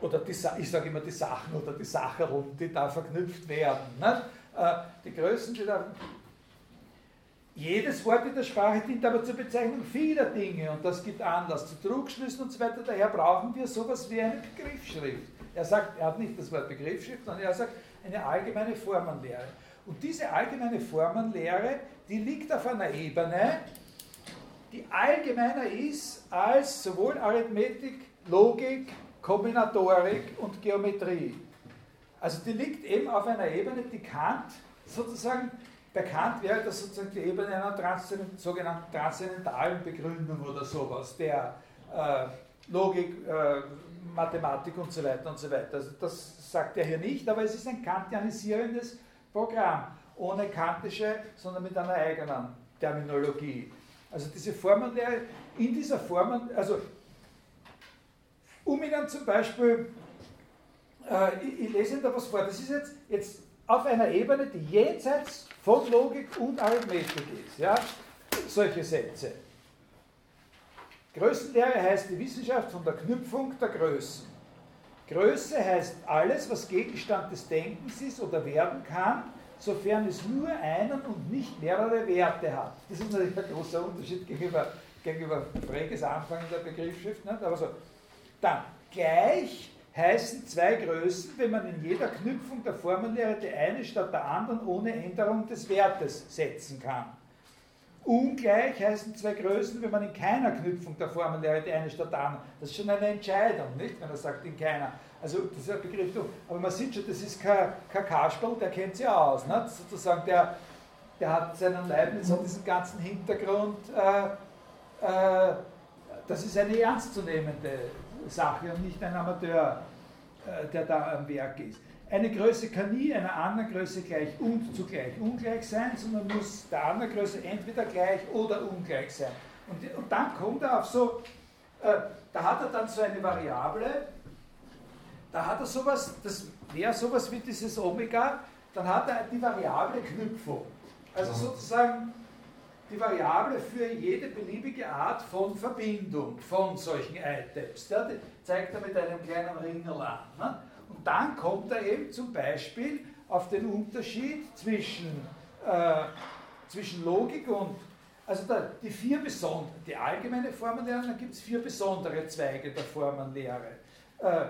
oder die, ich sage immer die Sachen oder die Sachen, die da verknüpft werden. Ne? Äh, die Größen, die da jedes Wort in der Sprache dient aber zur Bezeichnung vieler Dinge und das gibt Anlass zu Trugschlüssen und so weiter. Daher brauchen wir sowas wie eine Begriffsschrift. Er sagt, er hat nicht das Wort Begriffsschrift, sondern er sagt eine allgemeine Formenlehre. Und diese allgemeine Formenlehre, die liegt auf einer Ebene, die allgemeiner ist als sowohl Arithmetik, Logik, Kombinatorik und Geometrie. Also die liegt eben auf einer Ebene, die Kant sozusagen Bekannt wäre das sozusagen die Ebene einer transzendent, sogenannten transzendentalen Begründung oder sowas, der äh, Logik, äh, Mathematik und so weiter und so weiter. Also das sagt er hier nicht, aber es ist ein kantianisierendes Programm, ohne kantische, sondern mit einer eigenen Terminologie. Also diese Formenlehre, in dieser Formen, also um Ihnen zum Beispiel, äh, ich, ich, lese Ihnen da was vor, das ist jetzt, jetzt auf einer Ebene, die jenseits von Logik und Arithmetik ist. Ja? Solche Sätze. Größenlehre heißt die Wissenschaft von der Knüpfung der Größen. Größe heißt alles, was Gegenstand des Denkens ist oder werden kann, sofern es nur einen und nicht mehrere Werte hat. Das ist natürlich ein großer Unterschied gegenüber, gegenüber Freges Anfang in der Begriffsschrift. Nicht? Aber so. Dann, gleich heißen zwei Größen, wenn man in jeder Knüpfung der Formenlehre die eine statt der anderen ohne Änderung des Wertes setzen kann. Ungleich heißen zwei Größen, wenn man in keiner Knüpfung der Formenlehre die eine statt der anderen. Das ist schon eine Entscheidung, nicht? Wenn er sagt, in keiner. Also, das ist ein Begriff. Aber man sieht schon, das ist kein, kein Kasperl, der kennt sich aus. Nicht? Sozusagen, der, der hat seinen Leibniz, hat diesen ganzen Hintergrund. Äh, äh, das ist eine ernstzunehmende Sache und nicht ein Amateur, äh, der da am Werk ist. Eine Größe kann nie einer anderen Größe gleich und zugleich ungleich sein, sondern muss der anderen Größe entweder gleich oder ungleich sein. Und, und dann kommt er auf so, äh, da hat er dann so eine Variable, da hat er sowas, das wäre sowas wie dieses Omega, dann hat er die Variable Knüpfung. Also sozusagen die Variable für jede beliebige Art von Verbindung von solchen Items. Die zeigt er mit einem kleinen Ringel an. Ne? Und dann kommt er eben zum Beispiel auf den Unterschied zwischen, äh, zwischen Logik und, also da, die vier besonderen, die allgemeine Formenlehre, dann gibt es vier besondere Zweige der Formenlehre. Äh, äh,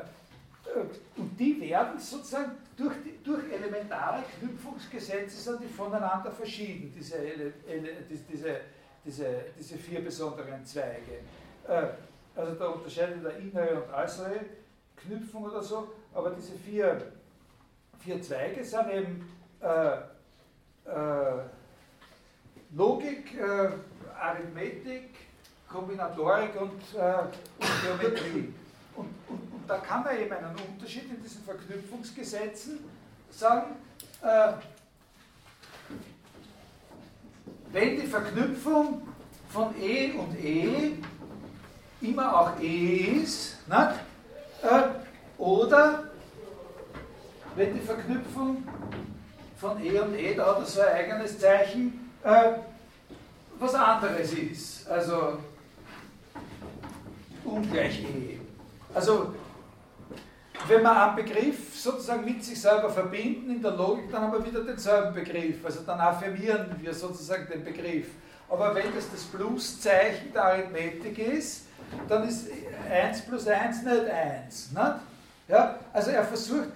und die werden sozusagen durch, die, durch elementare Knüpfungsgesetze sind die voneinander verschieden, diese, diese, diese, diese vier besonderen Zweige. Äh, also da unterscheidet der innere und äußere Knüpfung oder so, aber diese vier, vier Zweige sind eben äh, äh, Logik, äh, Arithmetik, Kombinatorik und, äh, und Geometrie. Und, und, und, da kann man eben einen Unterschied in diesen Verknüpfungsgesetzen sagen, äh, wenn die Verknüpfung von E und E immer auch E ist, ne? Oder wenn die Verknüpfung von E und E, da er so ein eigenes Zeichen, äh, was anderes ist, also ungleich E. Also, wenn wir einen Begriff sozusagen mit sich selber verbinden in der Logik, dann haben wir wieder denselben Begriff. Also dann affirmieren wir sozusagen den Begriff. Aber wenn das das Pluszeichen der Arithmetik ist, dann ist 1 plus 1 nicht 1. Nicht? Ja? Also er versucht,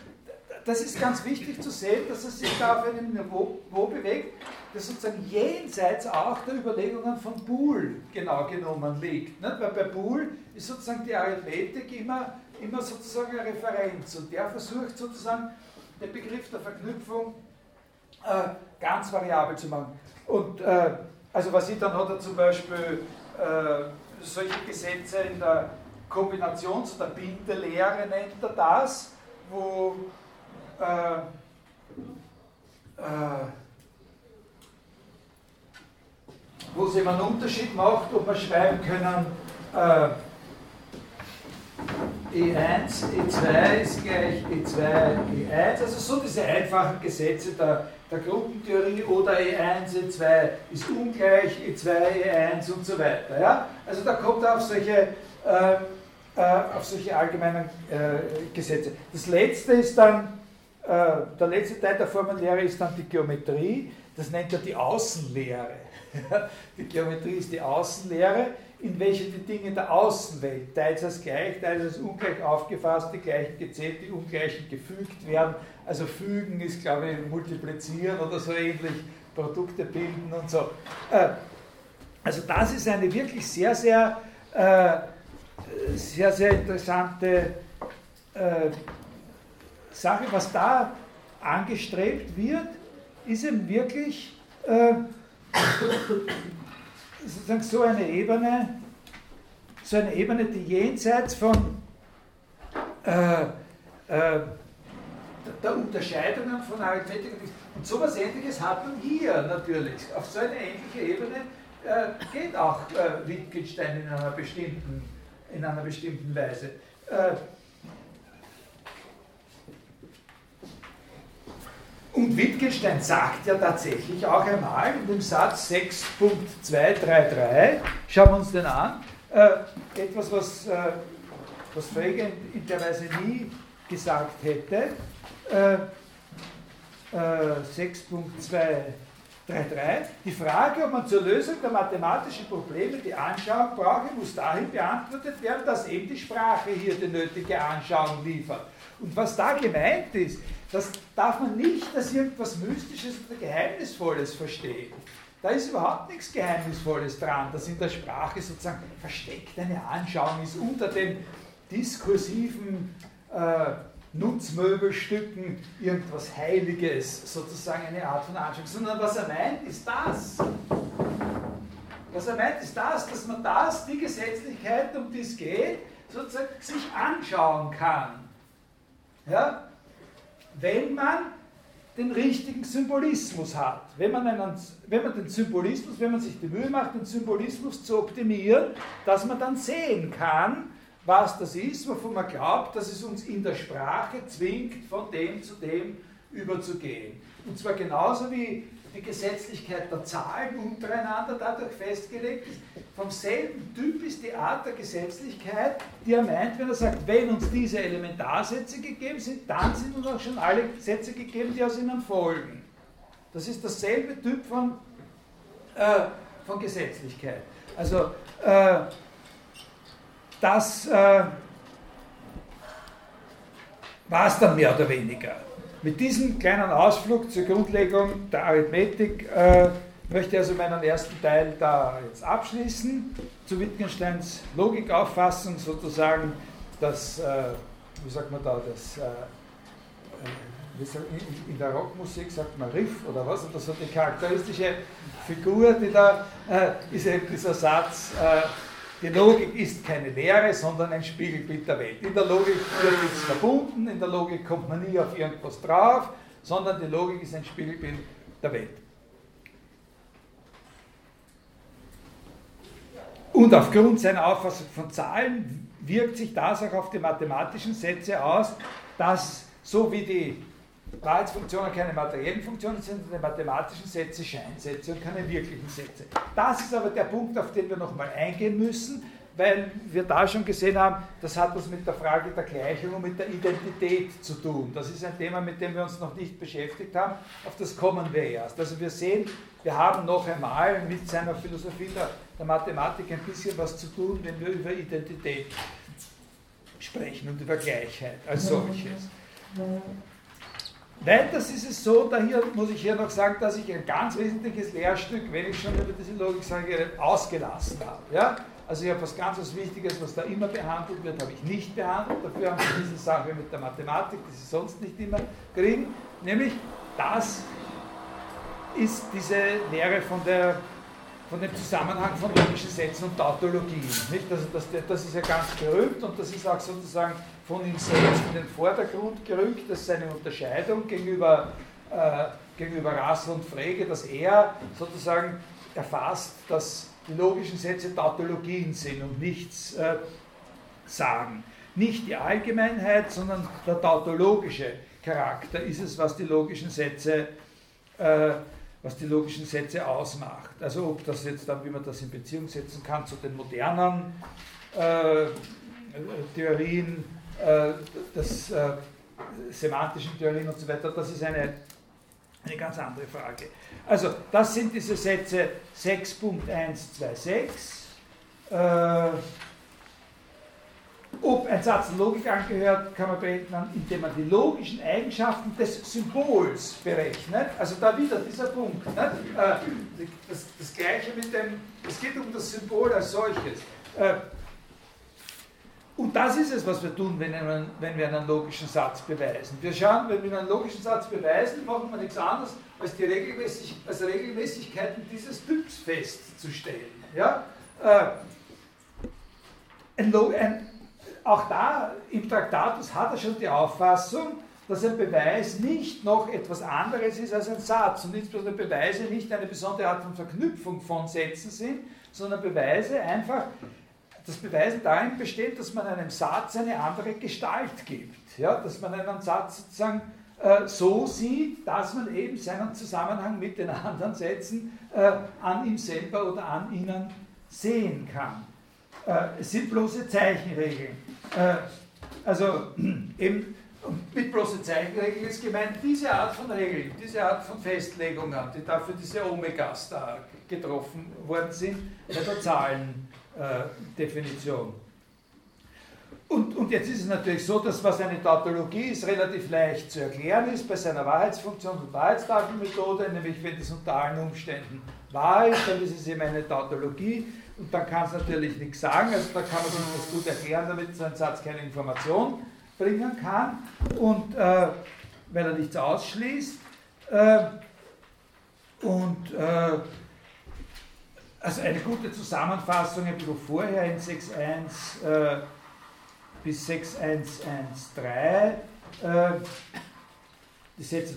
das ist ganz wichtig zu sehen, dass er sich da auf einem Niveau bewegt, das sozusagen jenseits auch der Überlegungen von Boole genau genommen liegt. Nicht? Weil bei Boole ist sozusagen die Arithmetik immer, immer sozusagen eine Referenz und der versucht sozusagen den Begriff der Verknüpfung äh, ganz variabel zu machen. Und äh, also was ich dann hat er zum Beispiel äh, solche Gesetze in der Kombinations- oder Bindelehre nennt er das, wo äh, äh, wo es eben einen Unterschied macht, ob wir schreiben können äh, E1, E2 ist gleich E2, E1, also so diese einfachen Gesetze der, der Gruppentheorie oder E1, E2 ist ungleich, E2, E1 und so weiter. Ja? Also da kommt er auf solche, äh, auf solche allgemeinen äh, Gesetze. Das letzte ist dann, äh, der letzte Teil der Formenlehre ist dann die Geometrie, das nennt er die Außenlehre. die Geometrie ist die Außenlehre in welche die Dinge der Außenwelt, teils als gleich, teils als ungleich aufgefasst, die gleichen gezählt, die ungleichen gefügt werden. Also fügen ist, glaube ich, multiplizieren oder so ähnlich, Produkte bilden und so. Äh, also das ist eine wirklich sehr, sehr, äh, sehr, sehr interessante äh, Sache. Was da angestrebt wird, ist eben wirklich sozusagen so eine Ebene, so eine Ebene, die jenseits von äh, äh, der Unterscheidungen von Arithmetik und sowas ähnliches hat man hier natürlich. Auf so eine ähnliche Ebene äh, geht auch äh, Wittgenstein in einer bestimmten, in einer bestimmten Weise. Äh, und Wittgenstein sagt ja tatsächlich auch einmal in dem Satz 6.233, schauen wir uns den an, äh, etwas, was, äh, was Frege in, der Weise nie gesagt hätte. 6.233. 3.3. Die Frage, ob man zur Lösung der mathematischen Probleme die Anschauung brauche, muss dahin beantwortet werden, dass eben die Sprache hier die nötige Anschauung liefert. Und was da gemeint ist, das darf man nicht als irgendwas Mystisches oder Geheimnisvolles verstehen. Da ist überhaupt nichts Geheimnisvolles dran, dass in der Sprache sozusagen versteckt eine Anschauung ist unter dem diskursiven äh, Nutzmöbelstücken irgendwas Heiliges, sozusagen eine Art von Anschauung, sondern was er meint, ist das. Was er meint, ist das, dass man das, die Gesetzlichkeit, um die es geht, sozusagen sich anschauen kann. Ja? wenn man den richtigen Symbolismus hat. Wenn man, einen, wenn man den Symbolismus, wenn man sich die Mühe macht, den Symbolismus zu optimieren, dass man dann sehen kann, was das ist, wovon man glaubt, dass es uns in der Sprache zwingt, von dem zu dem überzugehen. Und zwar genauso wie die Gesetzlichkeit der Zahlen untereinander dadurch festgelegt ist. Vom selben Typ ist die Art der Gesetzlichkeit, die er meint, wenn er sagt, wenn uns diese Elementarsätze gegeben sind, dann sind uns auch schon alle Sätze gegeben, die aus ihnen folgen. Das ist dasselbe Typ von, äh, von Gesetzlichkeit. Also äh, das äh, war es dann mehr oder weniger. Mit diesem kleinen Ausflug zur Grundlegung der Arithmetik äh, möchte ich also meinen ersten Teil da jetzt abschließen. Zu Wittgensteins Logikauffassung sozusagen das, äh, wie sagt man da, das, äh, äh in der Rockmusik sagt man Riff oder was, oder so die charakteristische Figur, die da äh, ist eben dieser Satz, äh, die Logik ist keine Lehre, sondern ein Spiegelbild der Welt. In der Logik wird nichts verbunden, in der Logik kommt man nie auf irgendwas drauf, sondern die Logik ist ein Spiegelbild der Welt. Und aufgrund seiner Auffassung von Zahlen wirkt sich das auch auf die mathematischen Sätze aus, dass so wie die Wahrheitsfunktionen keine materiellen Funktionen sind, sondern mathematischen Sätze Scheinsätze und keine wirklichen Sätze. Das ist aber der Punkt, auf den wir nochmal eingehen müssen, weil wir da schon gesehen haben, das hat was mit der Frage der Gleichung und mit der Identität zu tun. Das ist ein Thema, mit dem wir uns noch nicht beschäftigt haben. Auf das kommen wir erst. Also wir sehen, wir haben noch einmal mit seiner Philosophie der, der Mathematik ein bisschen was zu tun, wenn wir über Identität sprechen und über Gleichheit als solches. Weiters ist es so, da hier muss ich hier noch sagen, dass ich ein ganz wesentliches Lehrstück, wenn ich schon über diese Logik sage, ausgelassen habe. Ja? Also ich habe was ganz was Wichtiges, was da immer behandelt wird, habe ich nicht behandelt. Dafür haben wir diese Sache mit der Mathematik, die Sie sonst nicht immer kriegen. Nämlich, das ist diese Lehre von, der, von dem Zusammenhang von logischen Sätzen und Tautologien. Nicht? Also das, das ist ja ganz berühmt und das ist auch sozusagen von ihm selbst in den Vordergrund gerückt, dass seine Unterscheidung gegenüber, äh, gegenüber Rassel und Frege, dass er sozusagen erfasst, dass die logischen Sätze Tautologien sind und nichts äh, sagen. Nicht die Allgemeinheit, sondern der tautologische Charakter ist es, was die logischen Sätze, äh, was die logischen Sätze ausmacht. Also ob das jetzt dann, wie man das in Beziehung setzen kann zu den modernen äh, Theorien, äh, das, äh, semantischen Theorien und so weiter, das ist eine, eine ganz andere Frage. Also das sind diese Sätze 6.126. Ob ein Satz Logik angehört, kann man berechnen, indem man die logischen Eigenschaften des Symbols berechnet. Also da wieder dieser Punkt. Nicht? Äh, das, das gleiche mit dem, es geht um das Symbol als solches. Äh, und das ist es, was wir tun, wenn, wenn wir einen logischen Satz beweisen. Wir schauen, wenn wir einen logischen Satz beweisen, machen wir nichts anderes, als die Regelmäßig, als Regelmäßigkeiten dieses Typs festzustellen. Ja? Äh, ein, ein, auch da im Traktatus hat er schon die Auffassung, dass ein Beweis nicht noch etwas anderes ist als ein Satz und insbesondere Beweise nicht eine besondere Art von Verknüpfung von Sätzen sind, sondern Beweise einfach das Beweisen darin besteht, dass man einem Satz eine andere Gestalt gibt. Ja? Dass man einen Satz sozusagen äh, so sieht, dass man eben seinen Zusammenhang mit den anderen Sätzen äh, an ihm selber oder an ihnen sehen kann. Äh, es sind bloße Zeichenregeln. Äh, also eben mit bloße Zeichenregeln ist gemeint diese Art von Regeln, diese Art von Festlegungen, die da für diese Omegas da getroffen worden sind, bei der Zahlen. Äh, Definition. Und, und, jetzt ist es natürlich so, dass was eine Tautologie ist, relativ leicht zu erklären ist bei seiner Wahrheitsfunktion und Wahrheitstafelmethode, nämlich wenn es unter allen Umständen wahr ist, dann ist es eben eine Tautologie und dann kann es natürlich nichts sagen, also da kann man sich das gut erklären, damit so ein Satz keine Information bringen kann und äh, weil er nichts ausschließt. Äh, und äh, also eine gute Zusammenfassung ein bisschen vorher in 6.1 äh, bis 6.1.1.3. Äh, die Sätze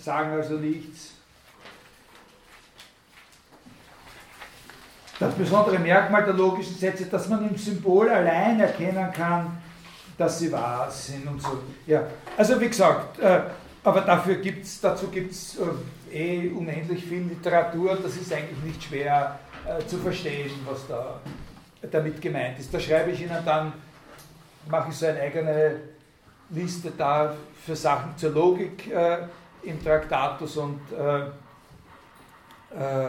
sagen also nichts. Das besondere Merkmal der logischen Sätze, dass man im Symbol allein erkennen kann, dass sie wahr sind und so. Ja, also wie gesagt, äh, aber dafür gibt's, dazu gibt es äh, eh unendlich viel Literatur, das ist eigentlich nicht schwer äh, zu verstehen, was da damit gemeint ist. Da schreibe ich Ihnen dann, mache ich so eine eigene Liste da für Sachen zur Logik äh, im Traktatus und, äh, äh,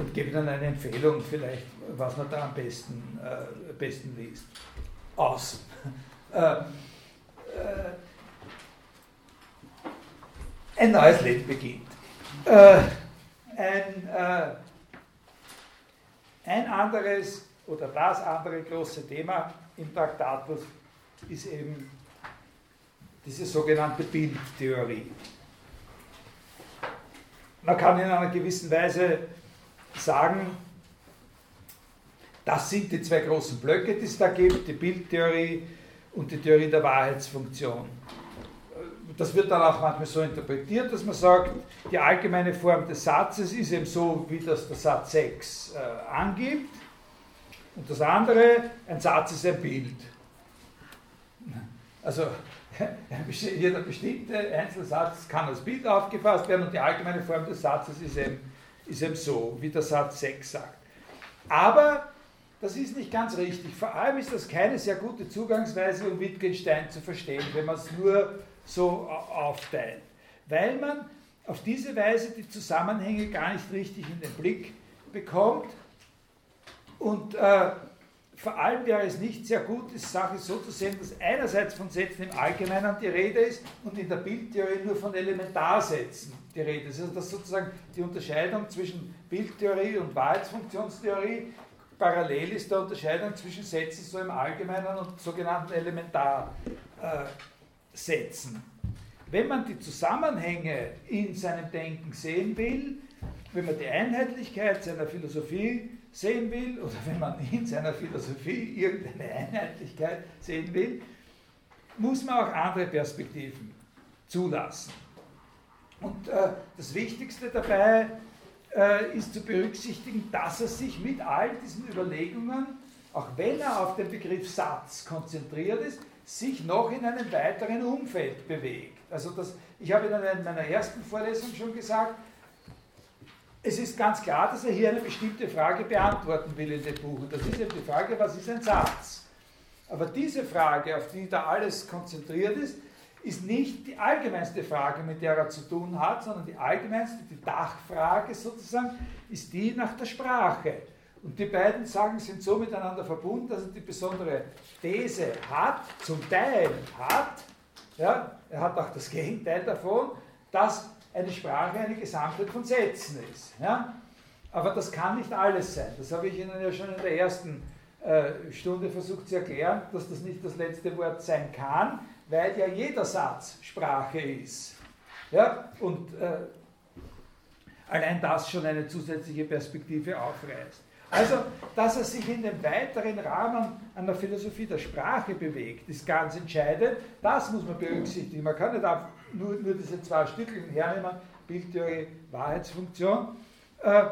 und gebe Ihnen eine Empfehlung vielleicht, was man da am besten, äh, besten liest. Aus. Äh, ein neues Leben beginnt. ein ein anderes oder das andere große Thema im Traktatus ist eben diese sogenannte Bildtheorie. Man kann in einer gewissen Weise sagen, das sind die zwei großen Blöcke, die es da gibt, die Bildtheorie und die Theorie der Wahrheitsfunktion das wird dann auch manchmal so interpretiert, dass man sagt, die allgemeine Form des Satzes ist eben so, wie das der Satz 6 äh, angibt. Und das andere, ein Satz ist ein Bild. Also jeder bestimmte Einzelsatz kann als Bild aufgefasst werden und die allgemeine Form des Satzes ist eben, ist eben so, wie der Satz 6 sagt. Aber das ist nicht ganz richtig. Vor allem ist das keine sehr gute Zugangsweise, um Wittgenstein zu verstehen, wenn man es nur so aufteilt. Weil man auf diese Weise die Zusammenhänge gar nicht richtig in den Blick bekommt. Und äh, vor allem wäre es nicht sehr gut, die Sache so zu sehen, dass einerseits von Sätzen im Allgemeinen die Rede ist und in der Bildtheorie nur von Elementarsätzen die Rede ist. Also dass sozusagen die Unterscheidung zwischen Bildtheorie und Wahrheitsfunktionstheorie parallel ist der Unterscheidung zwischen Sätzen so im Allgemeinen und sogenannten Elementarsätzen. Wenn man die Zusammenhänge in seinem Denken sehen will, wenn man die Einheitlichkeit seiner Philosophie sehen will oder wenn man in seiner Philosophie irgendeine Einheitlichkeit sehen will, muss man auch andere Perspektiven zulassen. Und äh, das Wichtigste dabei äh, ist zu berücksichtigen, dass er sich mit all diesen Überlegungen, auch wenn er auf den Begriff Satz konzentriert ist, sich noch in einem weiteren Umfeld bewegt. Also das, ich habe in meiner ersten Vorlesung schon gesagt, es ist ganz klar, dass er hier eine bestimmte Frage beantworten will in dem Buch. Und das ist eben die Frage, was ist ein Satz? Aber diese Frage, auf die da alles konzentriert ist, ist nicht die allgemeinste Frage, mit der er zu tun hat, sondern die allgemeinste, die Dachfrage sozusagen, ist die nach der Sprache. Und die beiden Sagen sind so miteinander verbunden, dass er die besondere These hat, zum Teil hat, ja, er hat auch das Gegenteil davon, dass eine Sprache eine Gesamtheit von Sätzen ist. Ja? Aber das kann nicht alles sein. Das habe ich Ihnen ja schon in der ersten äh, Stunde versucht zu erklären, dass das nicht das letzte Wort sein kann, weil ja jeder Satz Sprache ist. Ja? Und äh, allein das schon eine zusätzliche Perspektive aufreißt. Also, dass er sich in dem weiteren Rahmen einer Philosophie der Sprache bewegt, ist ganz entscheidend. Das muss man berücksichtigen. Man kann nicht nur, nur diese zwei Stücke hernehmen, Bildtheorie, Wahrheitsfunktion. Äh,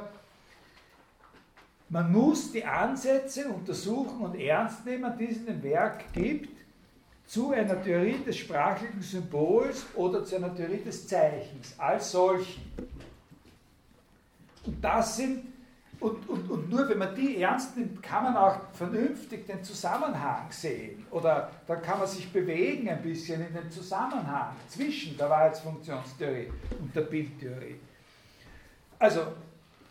man muss die Ansätze untersuchen und ernst nehmen, die es in dem Werk gibt, zu einer Theorie des sprachlichen Symbols oder zu einer Theorie des Zeichens als solchen. Und das sind und, und, und nur wenn man die ernst nimmt, kann man auch vernünftig den Zusammenhang sehen. Oder da kann man sich bewegen ein bisschen in dem Zusammenhang zwischen der Wahrheitsfunktionstheorie und der Bildtheorie. Also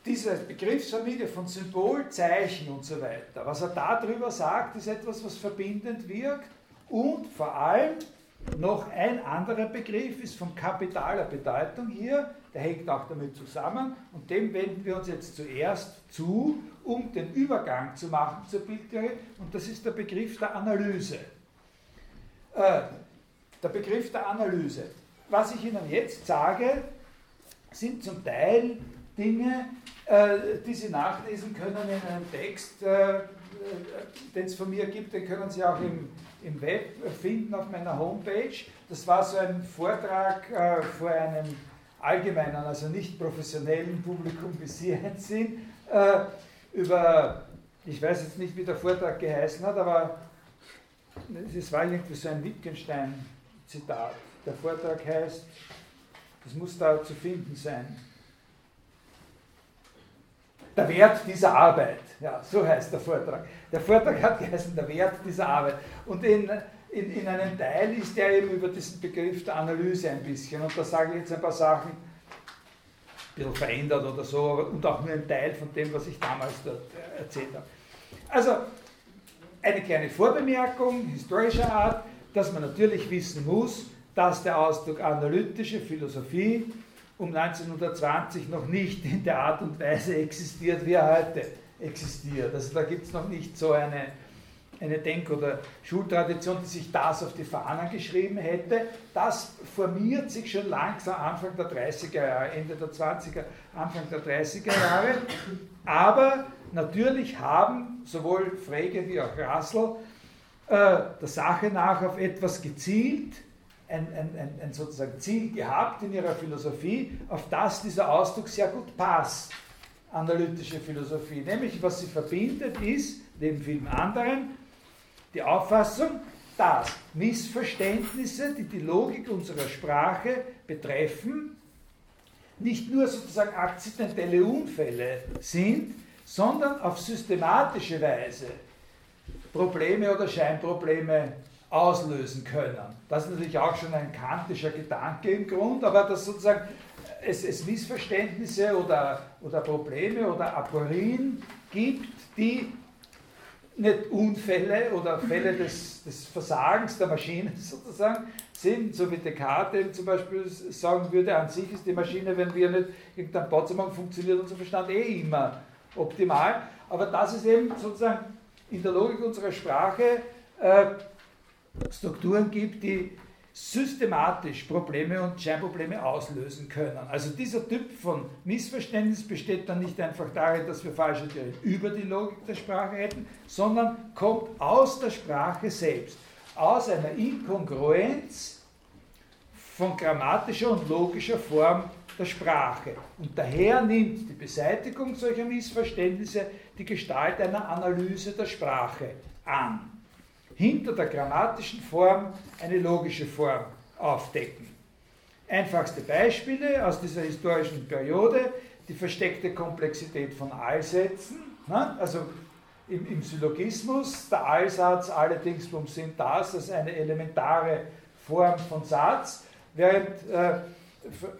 diese Begriffsfamilie von Symbol, Zeichen und so weiter, was er darüber sagt, ist etwas, was verbindend wirkt und vor allem noch ein anderer Begriff ist von kapitaler Bedeutung hier, der hängt auch damit zusammen und dem wenden wir uns jetzt zuerst zu, um den Übergang zu machen zur Bildtheorie und das ist der Begriff der Analyse. Äh, der Begriff der Analyse. Was ich Ihnen jetzt sage, sind zum Teil Dinge, äh, die Sie nachlesen können in einem Text, äh, den es von mir gibt, den können Sie auch im im Web finden auf meiner Homepage. Das war so ein Vortrag äh, vor einem allgemeinen, also nicht professionellen Publikum, wie Sie eins sind, äh, über, ich weiß jetzt nicht, wie der Vortrag geheißen hat, aber es war irgendwie so ein Wittgenstein-Zitat. Der Vortrag heißt, das muss da zu finden sein. Der Wert dieser Arbeit. Ja, so heißt der Vortrag. Der Vortrag hat geheißen, der Wert dieser Arbeit. Und in, in, in einem Teil ist der eben über diesen Begriff der Analyse ein bisschen. Und da sage ich jetzt ein paar Sachen, ein bisschen verändert oder so, und auch nur ein Teil von dem, was ich damals dort äh, erzählt habe. Also, eine kleine Vorbemerkung historischer Art, dass man natürlich wissen muss, dass der Ausdruck analytische Philosophie um 1920 noch nicht in der Art und Weise existiert, wie er heute existiert. Also da gibt es noch nicht so eine, eine Denk- oder Schultradition, die sich das auf die Fahnen geschrieben hätte. Das formiert sich schon langsam Anfang der 30er Jahre, Ende der 20er, Anfang der 30er Jahre. Aber natürlich haben sowohl Frege wie auch Rassel äh, der Sache nach auf etwas gezielt, ein, ein, ein, ein sozusagen Ziel gehabt in ihrer Philosophie, auf das dieser Ausdruck sehr gut passt. Analytische Philosophie. Nämlich, was sie verbindet, ist, neben vielen anderen, die Auffassung, dass Missverständnisse, die die Logik unserer Sprache betreffen, nicht nur sozusagen akzidentelle Unfälle sind, sondern auf systematische Weise Probleme oder Scheinprobleme auslösen können. Das ist natürlich auch schon ein kantischer Gedanke im Grund, aber dass sozusagen es, es Missverständnisse oder, oder Probleme oder Aporien gibt, die nicht Unfälle oder Fälle des, des Versagens der Maschine sozusagen sind, so wie Descartes zum Beispiel sagen würde, an sich ist die Maschine, wenn wir nicht irgendein Bot machen, funktioniert unser Verstand eh immer optimal. Aber das ist eben sozusagen in der Logik unserer Sprache äh, Strukturen gibt, die systematisch Probleme und Scheinprobleme auslösen können. Also dieser Typ von Missverständnis besteht dann nicht einfach darin, dass wir falsche Theorien über die Logik der Sprache hätten, sondern kommt aus der Sprache selbst, aus einer Inkongruenz von grammatischer und logischer Form der Sprache. Und daher nimmt die Beseitigung solcher Missverständnisse die Gestalt einer Analyse der Sprache an. Hinter der grammatischen Form eine logische Form aufdecken. Einfachste Beispiele aus dieser historischen Periode, die versteckte Komplexität von Allsätzen, ne? also im, im Syllogismus, der Allsatz, allerdings vom sind das, als eine elementare Form von Satz, während äh,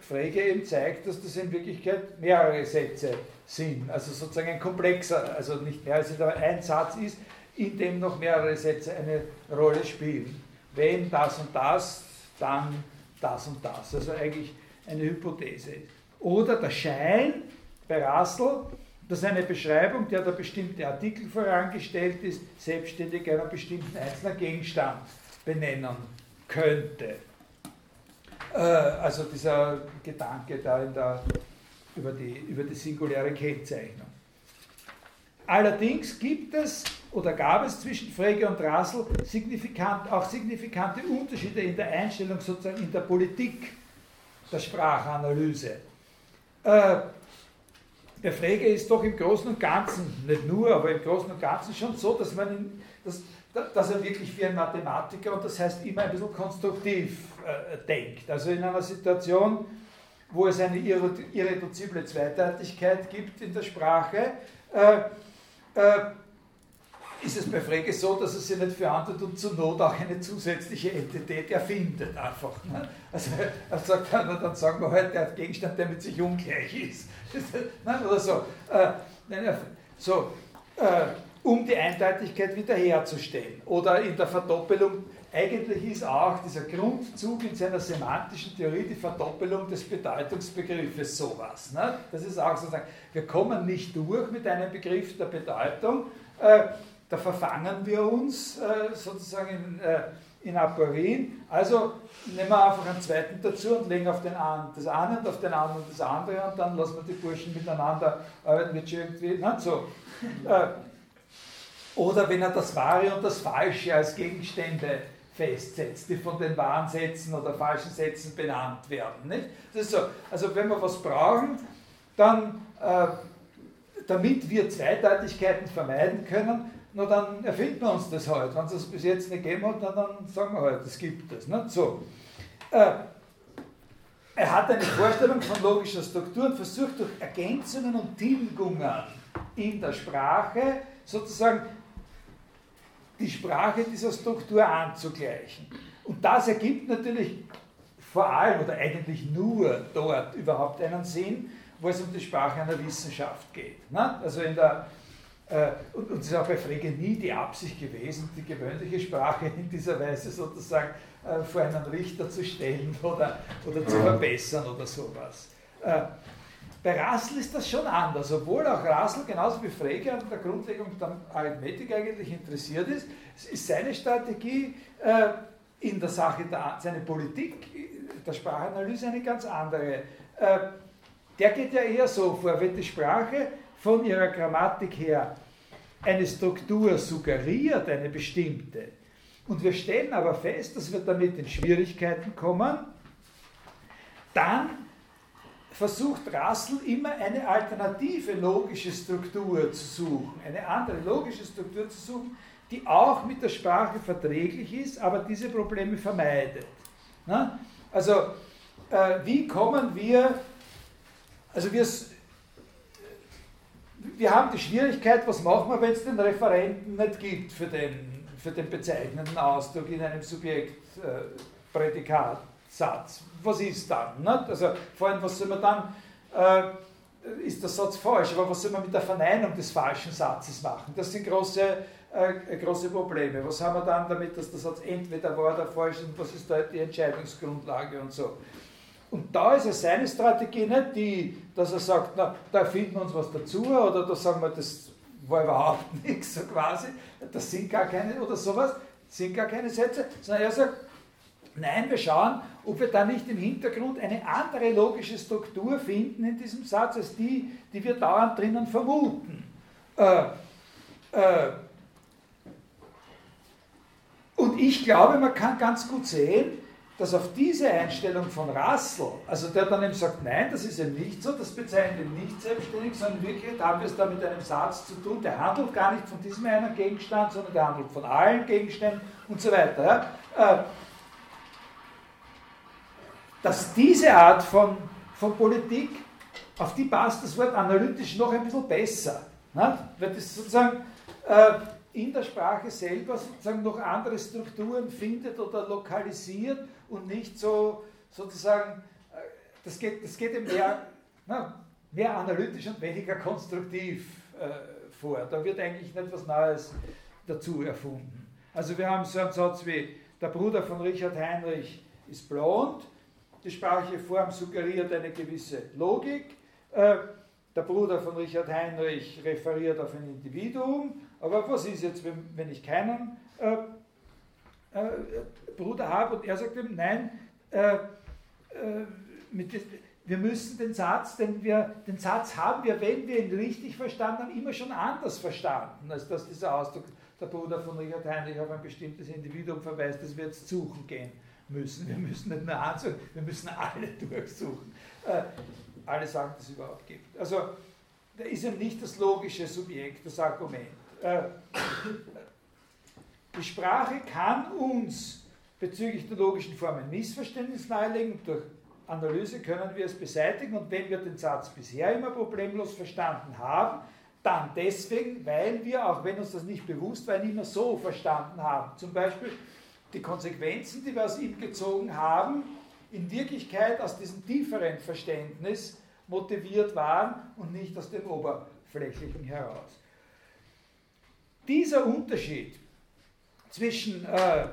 Frege eben zeigt, dass das in Wirklichkeit mehrere Sätze sind, also sozusagen ein komplexer, also nicht mehr als ein Satz ist, in dem noch mehrere Sätze eine Rolle spielen. Wenn das und das, dann das und das. Also eigentlich eine Hypothese. Oder der Schein bei Russell, dass eine Beschreibung, der da bestimmte Artikel vorangestellt ist, selbstständig einen bestimmten einzelnen Gegenstand benennen könnte. Äh, also dieser Gedanke da der, über, die, über die singuläre Kennzeichnung. Allerdings gibt es oder gab es zwischen Frege und Rassel signifikant, auch signifikante Unterschiede in der Einstellung, sozusagen in der Politik der Sprachanalyse. Äh, bei Frege ist doch im Großen und Ganzen, nicht nur, aber im Großen und Ganzen schon so, dass, man in, dass, dass er wirklich wie ein Mathematiker und das heißt immer ein bisschen konstruktiv äh, denkt. Also in einer Situation, wo es eine irreduzible Zweideutigkeit gibt in der Sprache, äh, äh, ist es bei Frege so, dass er sich nicht verantwortet und zur Not auch eine zusätzliche Entität erfindet. Einfach, ne? Also er sagt dann, dann sagen wir halt, der Gegenstand, der mit sich ungleich ist. Nein, oder so. Äh, so äh, um die Eindeutigkeit wiederherzustellen. Oder in der Verdoppelung, eigentlich ist auch dieser Grundzug in seiner semantischen Theorie die Verdoppelung des Bedeutungsbegriffes sowas. Ne? Das ist auch sozusagen, wir kommen nicht durch mit einem Begriff der Bedeutung, äh, da verfangen wir uns äh, sozusagen in, äh, in Aporin. Also nehmen wir einfach einen zweiten dazu und legen auf den einen das eine und auf den anderen das andere und dann lassen wir die Burschen miteinander arbeiten, schon irgendwie, na, so. Äh, oder wenn er das Wahre und das Falsche als Gegenstände festsetzt, die von den wahren Sätzen oder falschen Sätzen benannt werden. Nicht? Das ist so. Also wenn wir was brauchen, dann, äh, damit wir Zweideutigkeiten vermeiden können, na dann erfinden wir uns das halt. Wenn es das bis jetzt nicht gegeben hat, dann, dann sagen wir halt, es gibt es. So. Äh, er hat eine Vorstellung von logischer Struktur und versucht durch Ergänzungen und Tilgungen in der Sprache sozusagen die Sprache dieser Struktur anzugleichen. Und das ergibt natürlich vor allem oder eigentlich nur dort überhaupt einen Sinn, wo es um die Sprache einer Wissenschaft geht. Ne? Also in der äh, und es ist auch bei Frege nie die Absicht gewesen, die gewöhnliche Sprache in dieser Weise sozusagen äh, vor einen Richter zu stellen oder, oder zu verbessern oder sowas. Äh, bei Russell ist das schon anders, obwohl auch Russell genauso wie Frege an der Grundlegung der Arithmetik eigentlich interessiert ist, ist seine Strategie in der Sache, der, seine Politik der Sprachanalyse eine ganz andere. Der geht ja eher so vor, wenn die Sprache von ihrer Grammatik her eine Struktur suggeriert, eine bestimmte, und wir stellen aber fest, dass wir damit in Schwierigkeiten kommen, dann versucht Russell immer eine alternative logische Struktur zu suchen, eine andere logische Struktur zu suchen, die auch mit der Sprache verträglich ist, aber diese Probleme vermeidet. Also, äh, wie kommen wir, also wir wir haben die Schwierigkeit, was machen wir, wenn es den Referenten nicht gibt für den, für den bezeichnenden Ausdruck in einem Subjekt-Prädikat-Satz. Was ist dann? Nicht? Also vor allem, was soll man dann, äh, ist der Satz falsch, aber was soll man mit der Verneinung des falschen Satzes machen? Das sind große, äh, große Probleme. Was haben wir dann damit, dass der Satz entweder wahr oder falsch ist und was ist da die Entscheidungsgrundlage und so. Und da ist ja seine Strategie nicht die, dass er sagt, na, da finden wir uns was dazu oder da sagen wir, das war überhaupt nichts, so quasi, das sind gar keine, oder sowas, sind gar keine Sätze, sondern er sagt, nein, wir schauen, ob wir da nicht im Hintergrund eine andere logische Struktur finden in diesem Satz, als die, die wir dauernd drinnen vermuten. Äh, äh, und ich glaube, man kann ganz gut sehen, dass auf diese Einstellung von Russell, also der dann eben sagt, nein, das ist eben nicht so, das bezeichnet ihn nicht selbstständig, sondern wirklich haben wir es da mit einem Satz zu tun, der handelt gar nicht von diesem einen Gegenstand, sondern der handelt von allen Gegenständen und so weiter. Ja? Äh, dass diese Art von, von Politik, auf die passt das Wort analytisch noch ein bisschen besser. Ne? Weil das sozusagen äh, in der Sprache selber sozusagen noch andere Strukturen findet oder lokalisiert und nicht so sozusagen, äh, das geht, das geht mehr, na, mehr analytisch und weniger konstruktiv äh, vor. Da wird eigentlich nicht was Neues dazu erfunden. Also wir haben so einen Satz wie, der Bruder von Richard Heinrich ist blond, die sprachliche Form suggeriert eine gewisse Logik, äh, der Bruder von Richard Heinrich referiert auf ein Individuum, aber was ist jetzt, wenn, ich keinen äh, äh, Bruder habe und er sagt ihm, nein, wir müssen den Satz, den, wir, den Satz haben wir, wenn wir ihn richtig verstanden haben, immer schon anders verstanden, als dass dieser Ausdruck der Bruder von Richard Heinrich auf ein bestimmtes Individuum verweist, das wir jetzt suchen gehen müssen. Wir müssen nicht nur ansuchen, wir müssen alle durchsuchen. Äh, alle Sachen, die es überhaupt gibt. Also, da ist eben nicht das logische Subjekt, das Argument. Äh, die Sprache kann uns bezüglich der logischen Formen Missverständnis nahelegen. Durch Analyse können wir es beseitigen und wenn wir den Satz bisher immer problemlos verstanden haben, dann deswegen, weil wir, auch wenn uns das nicht bewusst war, ihn immer so verstanden haben. Zum Beispiel die Konsequenzen, die wir aus ihm gezogen haben, in Wirklichkeit aus diesem tieferen Verständnis motiviert waren und nicht aus dem oberflächlichen heraus. Dieser Unterschied zwischen äh,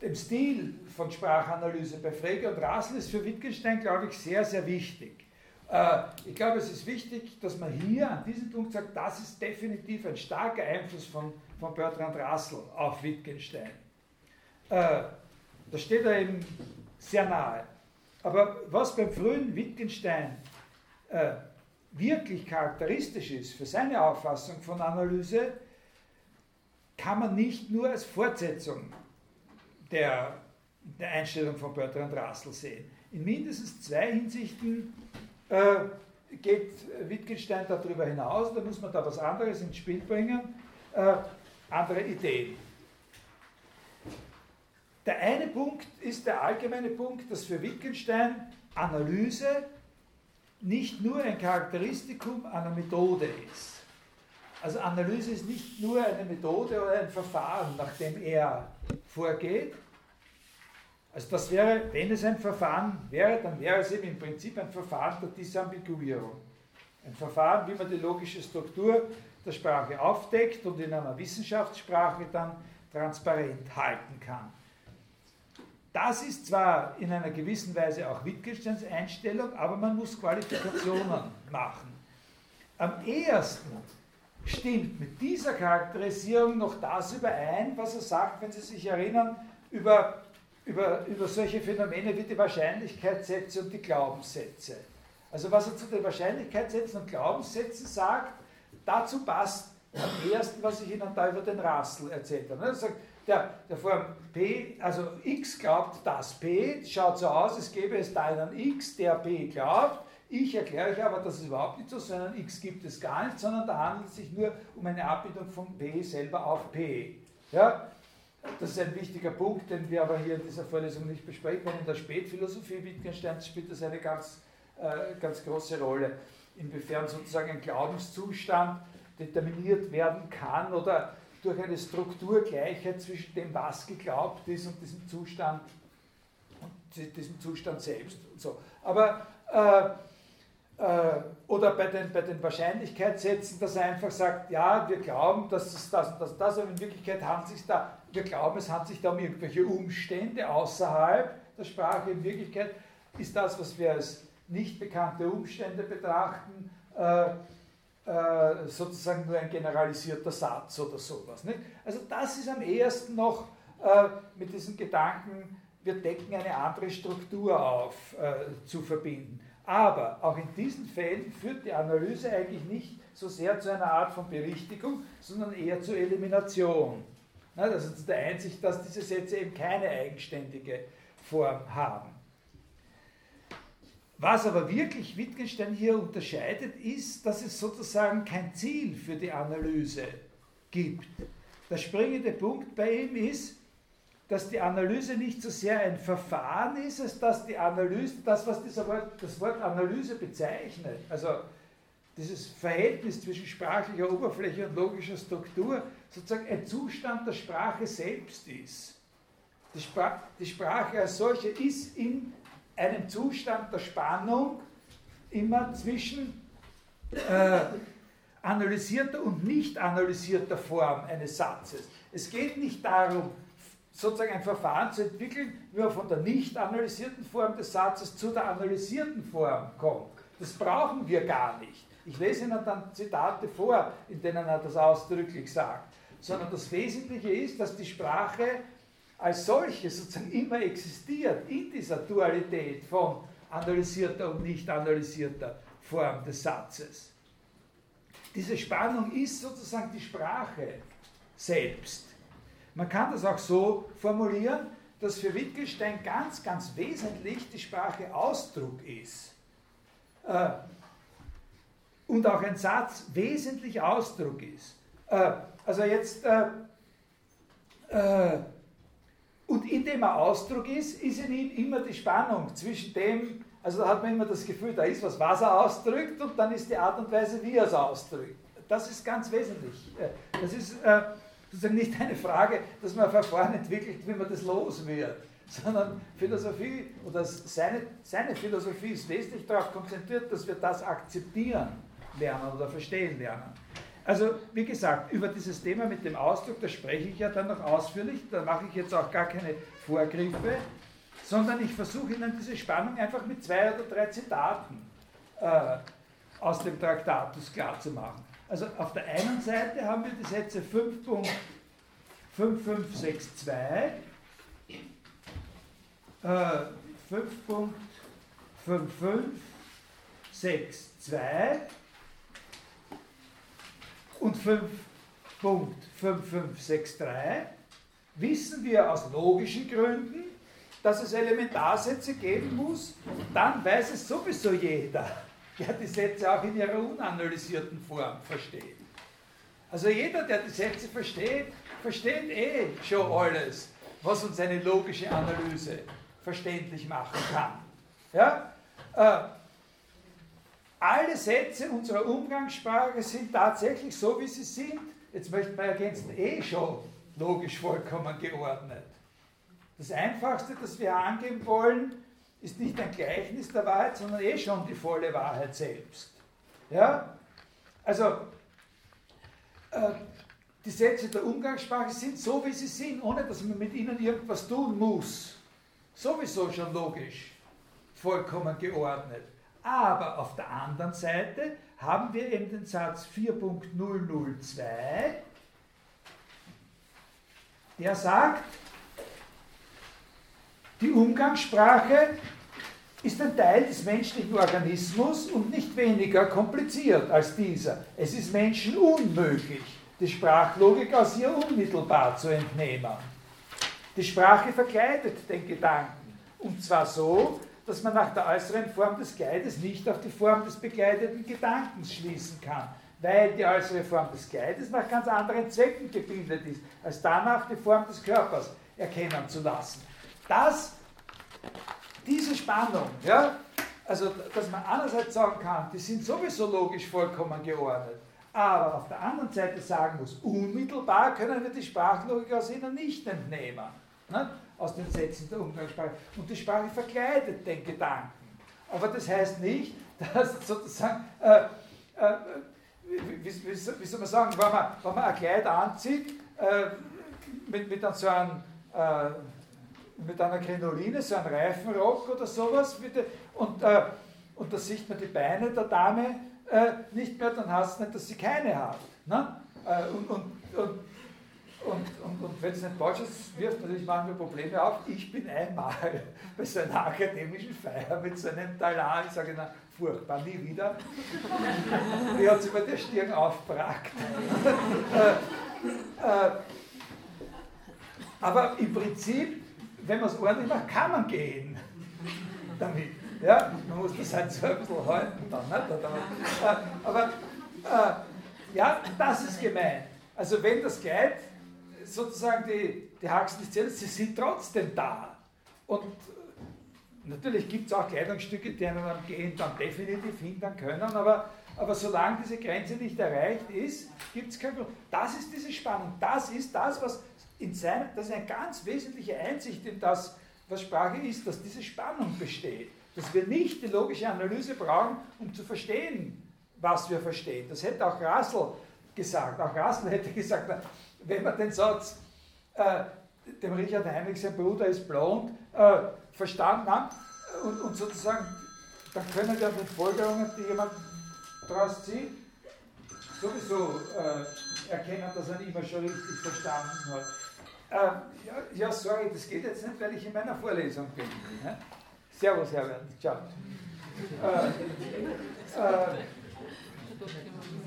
dem Stil von Sprachanalyse bei Frege und Rassel ist für Wittgenstein, glaube ich, sehr, sehr wichtig. Äh, ich glaube, es ist wichtig, dass man hier an diesem Punkt sagt, das ist definitiv ein starker Einfluss von, von Bertrand Russell auf Wittgenstein. Äh, das steht da eben sehr nahe. Aber was beim frühen Wittgenstein äh, wirklich charakteristisch ist für seine Auffassung von Analyse, kann man nicht nur als Fortsetzung der, der Einstellung von Bertrand Russell sehen. In mindestens zwei Hinsichten äh, geht Wittgenstein darüber hinaus, da muss man da was anderes ins Spiel bringen, äh, andere Ideen. Der eine Punkt ist der allgemeine Punkt, dass für Wittgenstein Analyse nicht nur ein Charakteristikum einer Methode ist. Also Analyse ist nicht nur eine Methode oder ein Verfahren, nach dem er vorgeht. Also das wäre, wenn es ein Verfahren wäre, dann wäre es eben im Prinzip ein Verfahren der Disambiguierung. Ein Verfahren, wie man die logische Struktur der Sprache aufdeckt und in einer Wissenschaftssprache dann transparent halten kann. Das ist zwar in einer gewissen Weise auch Wittgensteins Einstellung, aber man muss Qualifikationen machen. Am ehesten stimmt mit dieser Charakterisierung noch das überein, was er sagt, wenn Sie sich erinnern, über, über, über solche Phänomene wie die Wahrscheinlichkeitssätze und die Glaubenssätze. Also was er zu den Wahrscheinlichkeitssätzen und Glaubenssätzen sagt, dazu passt am ersten, was ich Ihnen da über den Russell erzählt habe. Er sagt, der, der Form P, also x glaubt das P, schaut so aus, es gäbe es da einen x, der P glaubt. Ich erkläre euch aber, dass es überhaupt nicht so ist, sondern x gibt es gar nicht, sondern da handelt es sich nur um eine Abbildung von P selber auf P. Ja? Das ist ein wichtiger Punkt, den wir aber hier in dieser Vorlesung nicht besprechen können. In der Spätphilosophie Wittgensteins spielt das eine ganz, äh, ganz große Rolle, inwiefern sozusagen ein Glaubenszustand determiniert werden kann oder durch eine Strukturgleichheit zwischen dem, was geglaubt ist und diesem Zustand und diesem Zustand selbst und so. Aber äh, äh, oder bei den, bei den Wahrscheinlichkeitssätzen, dass er einfach sagt, ja, wir glauben, dass es das und das und das, aber in Wirklichkeit handelt sich da, wir glauben, es handelt sich da um irgendwelche Umstände außerhalb der Sprache. In Wirklichkeit ist das, was wir als nicht bekannte Umstände betrachten, äh, äh, sozusagen nur ein generalisierter Satz oder sowas. Nicht? Also das ist am ehesten noch äh, mit diesem Gedanken, wir decken eine andere Struktur auf, äh, zu verbinden. Aber auch in diesen Fällen führt die Analyse eigentlich nicht so sehr zu einer Art von Berichtigung, sondern eher zur Elimination. Das ist der Einsicht, dass diese Sätze eben keine eigenständige Form haben. Was aber wirklich Wittgenstein hier unterscheidet, ist, dass es sozusagen kein Ziel für die Analyse gibt. Der springende Punkt bei ihm ist, dass die Analyse nicht so sehr ein Verfahren ist, als dass die Analyse, das, was Wort, das Wort Analyse bezeichnet, also dieses Verhältnis zwischen sprachlicher Oberfläche und logischer Struktur, sozusagen ein Zustand der Sprache selbst ist. Die, Spra die Sprache als solche ist in einem Zustand der Spannung immer zwischen äh, analysierter und nicht analysierter Form eines Satzes. Es geht nicht darum, sozusagen ein Verfahren zu entwickeln, wie man von der nicht analysierten Form des Satzes zu der analysierten Form kommt. Das brauchen wir gar nicht. Ich lese Ihnen dann Zitate vor, in denen er das ausdrücklich sagt. Sondern das Wesentliche ist, dass die Sprache als solche sozusagen immer existiert in dieser Dualität von analysierter und nicht analysierter Form des Satzes. Diese Spannung ist sozusagen die Sprache selbst. Man kann das auch so formulieren, dass für Wittgenstein ganz, ganz wesentlich die Sprache Ausdruck ist. Äh, und auch ein Satz wesentlich Ausdruck ist. Äh, also jetzt äh, und indem er Ausdruck ist, ist in ihm immer die Spannung zwischen dem, also da hat man immer das Gefühl, da ist was, was er ausdrückt und dann ist die Art und Weise, wie er es ausdrückt. Das ist ganz wesentlich. Äh, das ist äh, sozusagen nicht eine Frage, dass man ein Verfahren entwickelt, wie man das los wird, sondern Philosophie oder seine, seine Philosophie ist wesentlich darauf konzentriert, dass wir das akzeptieren lernen oder verstehen lernen. Also, wie gesagt, über dieses Thema mit dem Ausdruck, da spreche ich ja dann noch ausführlich, da mache ich jetzt auch gar keine Vorgriffe, sondern ich versuche Ihnen diese Spannung einfach mit zwei oder drei Zitaten äh, aus dem Traktatus klarzumachen. Also auf der einen Seite haben wir die Sätze 5.5562, äh, 5.5562 und 5.5563 wissen wir aus logischen Gründen, dass es Elementarsätze geben muss, dann weiß es sowieso jeder, der die Sätze auch in ihrer unanalysierten Form versteht. Also jeder, der die Sätze versteht, versteht eh schon alles, was uns eine logische Analyse verständlich machen kann. Ja? Alle Sätze unserer Umgangssprache sind tatsächlich so, wie sie sind. Jetzt möchte man ergänzen, eh schon logisch vollkommen geordnet. Das Einfachste, das wir angeben wollen, ist nicht ein Gleichnis der Wahrheit, sondern eh schon die volle Wahrheit selbst. Ja? Also, äh, die Sätze der Umgangssprache sind so, wie sie sind, ohne dass man mit ihnen irgendwas tun muss. Sowieso schon logisch, vollkommen geordnet. Aber auf der anderen Seite haben wir eben den Satz 4.002, der sagt, die Umgangssprache ist ein Teil des menschlichen Organismus und nicht weniger kompliziert als dieser. Es ist Menschen unmöglich, die Sprachlogik aus ihr unmittelbar zu entnehmen. Die Sprache verkleidet den Gedanken, und zwar so, dass man nach der äußeren Form des Kleides nicht auf die Form des begleiteten Gedankens schließen kann, weil die äußere Form des Kleides nach ganz anderen Zwecken gebildet ist, als danach die Form des Körpers erkennen zu lassen. Das, diese Spannung, ja, also dass man einerseits sagen kann, die sind sowieso logisch vollkommen geordnet, aber auf der anderen Seite sagen muss, unmittelbar können wir die Sprachlogik aus ihnen nicht entnehmen. Ne? Aus den Sätzen der Umgangssprache. Und die Sprache verkleidet den Gedanken. Aber das heißt nicht, dass sozusagen, äh, äh, wie, wie, wie, soll man sagen, wenn man, wenn man ein Kleid anzieht, äh, mit, mit so einem, äh, mit einer Krinoline, so einem Reifenrock oder sowas, bitte, und, äh, und da sieht man die Beine der Dame äh, nicht mehr, dann heißt es nicht, dass sie keine hat. Ne? und, und, und und, und, und wenn es nicht falsch ist, wirft natürlich manchmal Probleme auf. Ich bin einmal bei so einer akademischen Feier mit so einem Talar, ich sage, na, furchtbar, nie wieder. Die hat sich bei der Stirn aufbrackt. äh, äh, aber im Prinzip, wenn man es ordentlich macht, kann man gehen damit. Ja? Man muss das halt so ein bisschen halten dann. Nicht? Aber äh, ja, das ist gemeint. Also wenn das Kleid sozusagen die, die Haxen des Zähne, sie sind trotzdem da. Und natürlich gibt es auch Kleidungsstücke, die einem am Gehen dann definitiv hindern können, aber, aber solange diese Grenze nicht erreicht ist, gibt es kein Problem. Das ist diese Spannung. Das ist das, was in seinem, das ist eine ganz wesentliche Einsicht in das, was Sprache ist, dass diese Spannung besteht. Dass wir nicht die logische Analyse brauchen, um zu verstehen, was wir verstehen. Das hätte auch Russell gesagt. Auch Russell hätte gesagt, wenn man den Satz, äh, dem Richard Heinrich, sein Bruder ist blond, äh, verstanden hat und, und, sozusagen, dann können wir den Folgerungen, die jemand daraus zieht, sowieso äh, erkennen, dass er ihn immer schon richtig verstanden hat. Äh, ja, ja, sorry, das geht jetzt nicht, weil ich in meiner Vorlesung bin. Ne? Servus, Herbert. Ciao. Äh, äh,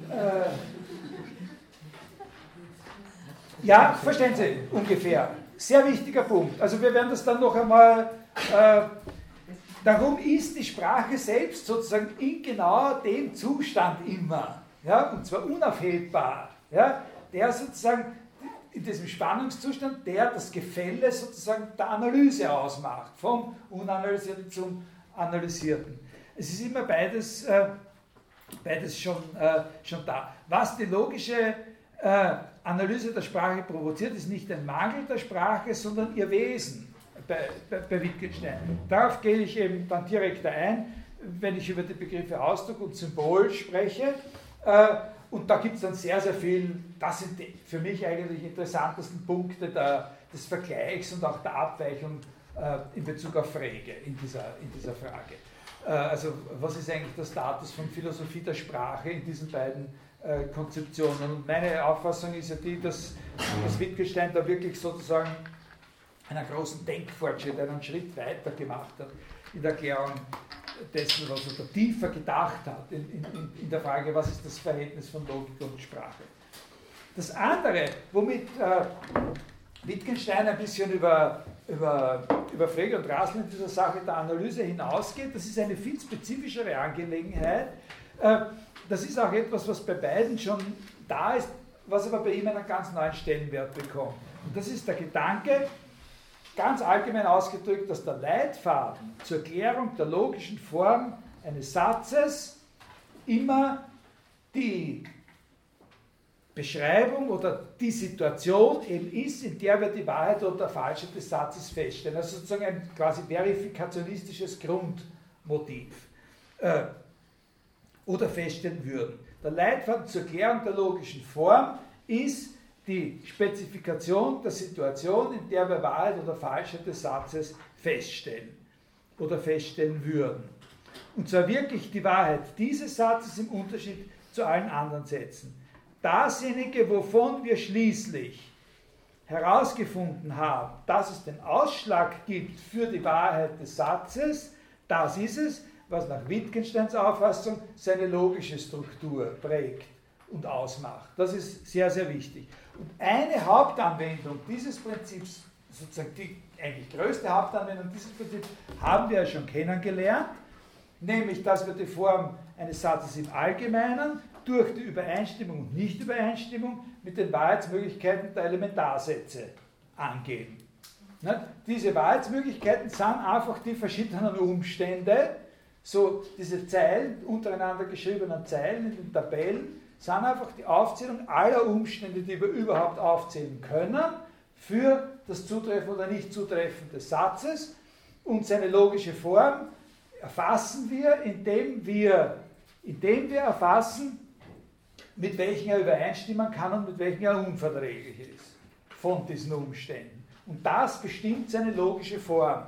äh, ja, verstehen Sie ungefähr. Sehr wichtiger Punkt. Also wir werden das dann noch einmal. Äh, darum ist die Sprache selbst sozusagen in genau dem Zustand immer. Ja, und zwar unaufhebbar. Ja, der sozusagen in diesem Spannungszustand, der das Gefälle sozusagen der Analyse ausmacht, vom Unanalysierten zum Analysierten. Es ist immer beides, äh, beides schon, äh, schon da. Was die logische äh, Analyse der Sprache provoziert, ist nicht ein Mangel der Sprache, sondern ihr Wesen bei, bei, bei Wittgenstein. Darauf gehe ich eben dann direkt ein, wenn ich über die Begriffe Ausdruck und Symbol spreche. Äh, und da gibt es dann sehr, sehr viel, das sind die für mich eigentlich interessantesten Punkte der, des Vergleichs und auch der Abweichung äh, in Bezug auf Frege in dieser, in dieser Frage. Äh, also was ist eigentlich der Status von Philosophie der Sprache in diesen beiden Konzeptionen? Und meine Auffassung ist ja die, dass, dass Wittgenstein da wirklich sozusagen einen großen Denkfortschritt, einen Schritt weiter gemacht hat in der Erklärung dessen, was er da tiefer gedacht hat, in, in, in, der Frage, was ist das Verhältnis von Logik und Sprache. Das andere, womit äh, Wittgenstein ein bisschen über, über, über Frege und Rassel in dieser Sache der Analyse hinausgeht, das ist eine viel spezifischere Angelegenheit. Äh, das ist auch etwas, was bei beiden schon da ist, was aber bei ihm einen ganz neuen Stellenwert bekommt. Und das ist der Gedanke, ganz allgemein ausgedrückt, dass der Leitfaden zur Klärung der logischen Form eines Satzes immer die Beschreibung oder die Situation eben ist, in der wir die Wahrheit oder Falschheit des Satzes feststellen. Also sozusagen ein quasi verifikationistisches Grundmotiv äh, oder feststellen würden. Der Leitfaden zur Klärung der logischen Form ist die Spezifikation der Situation, in der wir Wahrheit oder Falschheit des Satzes feststellen oder feststellen würden. Und zwar wirklich die Wahrheit dieses Satzes im Unterschied zu allen anderen Sätzen. Dasjenige, wovon wir schließlich herausgefunden haben, dass es den Ausschlag gibt für die Wahrheit des Satzes, das ist es, was nach Wittgensteins Auffassung seine logische Struktur prägt und ausmacht. Das ist sehr, sehr wichtig. Und eine Hauptanwendung dieses Prinzips, sozusagen die eigentlich größte Hauptanwendung dieses Prinzips, haben wir ja schon kennengelernt, nämlich dass wir die Form eines Satzes im Allgemeinen durch die Übereinstimmung und Nichtübereinstimmung mit den Wahrheitsmöglichkeiten der Elementarsätze angehen. Diese Wahrheitsmöglichkeiten sind einfach die verschiedenen Umstände, so diese Zeilen, untereinander geschriebenen Zeilen in den Tabellen, sind einfach die Aufzählung aller Umstände, die wir überhaupt aufzählen können, für das Zutreffen oder Nicht-Zutreffen des Satzes und seine logische Form erfassen wir, indem wir, indem wir erfassen, mit welchen er übereinstimmen kann und mit welchen er unverträglich ist von diesen Umständen. Und das bestimmt seine logische Form.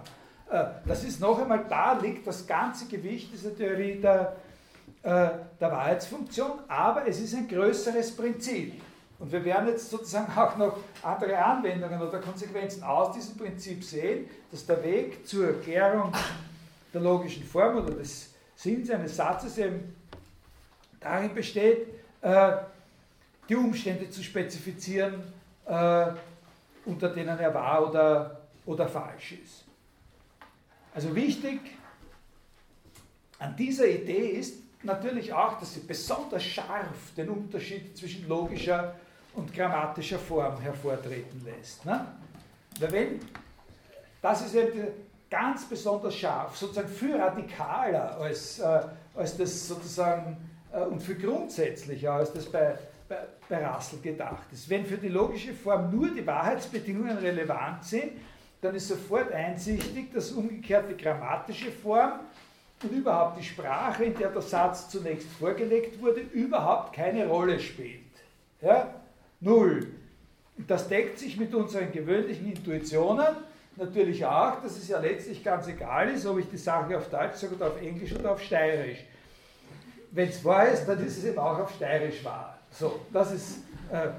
Äh, das ist noch einmal, da liegt das ganze Gewicht dieser Theorie der, äh, der Wahrheitsfunktion, aber es ist ein größeres Prinzip. Und wir werden jetzt sozusagen auch noch andere Anwendungen oder Konsequenzen aus diesem Prinzip sehen, dass der Weg zur Erklärung der logischen Form oder des Sinns eines Satzes eben darin besteht, äh, die Umstände zu spezifizieren, unter denen er wahr oder oder falsch ist. Also wichtig an dieser Idee ist natürlich auch, dass sie besonders scharf den Unterschied zwischen logischer und grammatischer Form hervortreten lässt. Ne? Weil wenn, das ist eben ganz besonders scharf, sozusagen viel radikaler als, äh, als das sozusagen äh, und viel grundsätzlicher als das bei, bei, bei Russell gedacht ist. Wenn für die logische Form nur die Wahrheitsbedingungen relevant sind, dann ist sofort einsichtig, dass umgekehrt die grammatische Form und überhaupt die Sprache, in der der Satz zunächst vorgelegt wurde, überhaupt keine Rolle spielt. Ja? Null. Das deckt sich mit unseren gewöhnlichen Intuitionen natürlich auch, dass es ja letztlich ganz egal ist, ob ich die Sache auf Deutsch sage oder auf Englisch oder auf Steirisch. Wenn es wahr ist, dann ist es eben auch auf Steirisch wahr. So, das ist. Äh,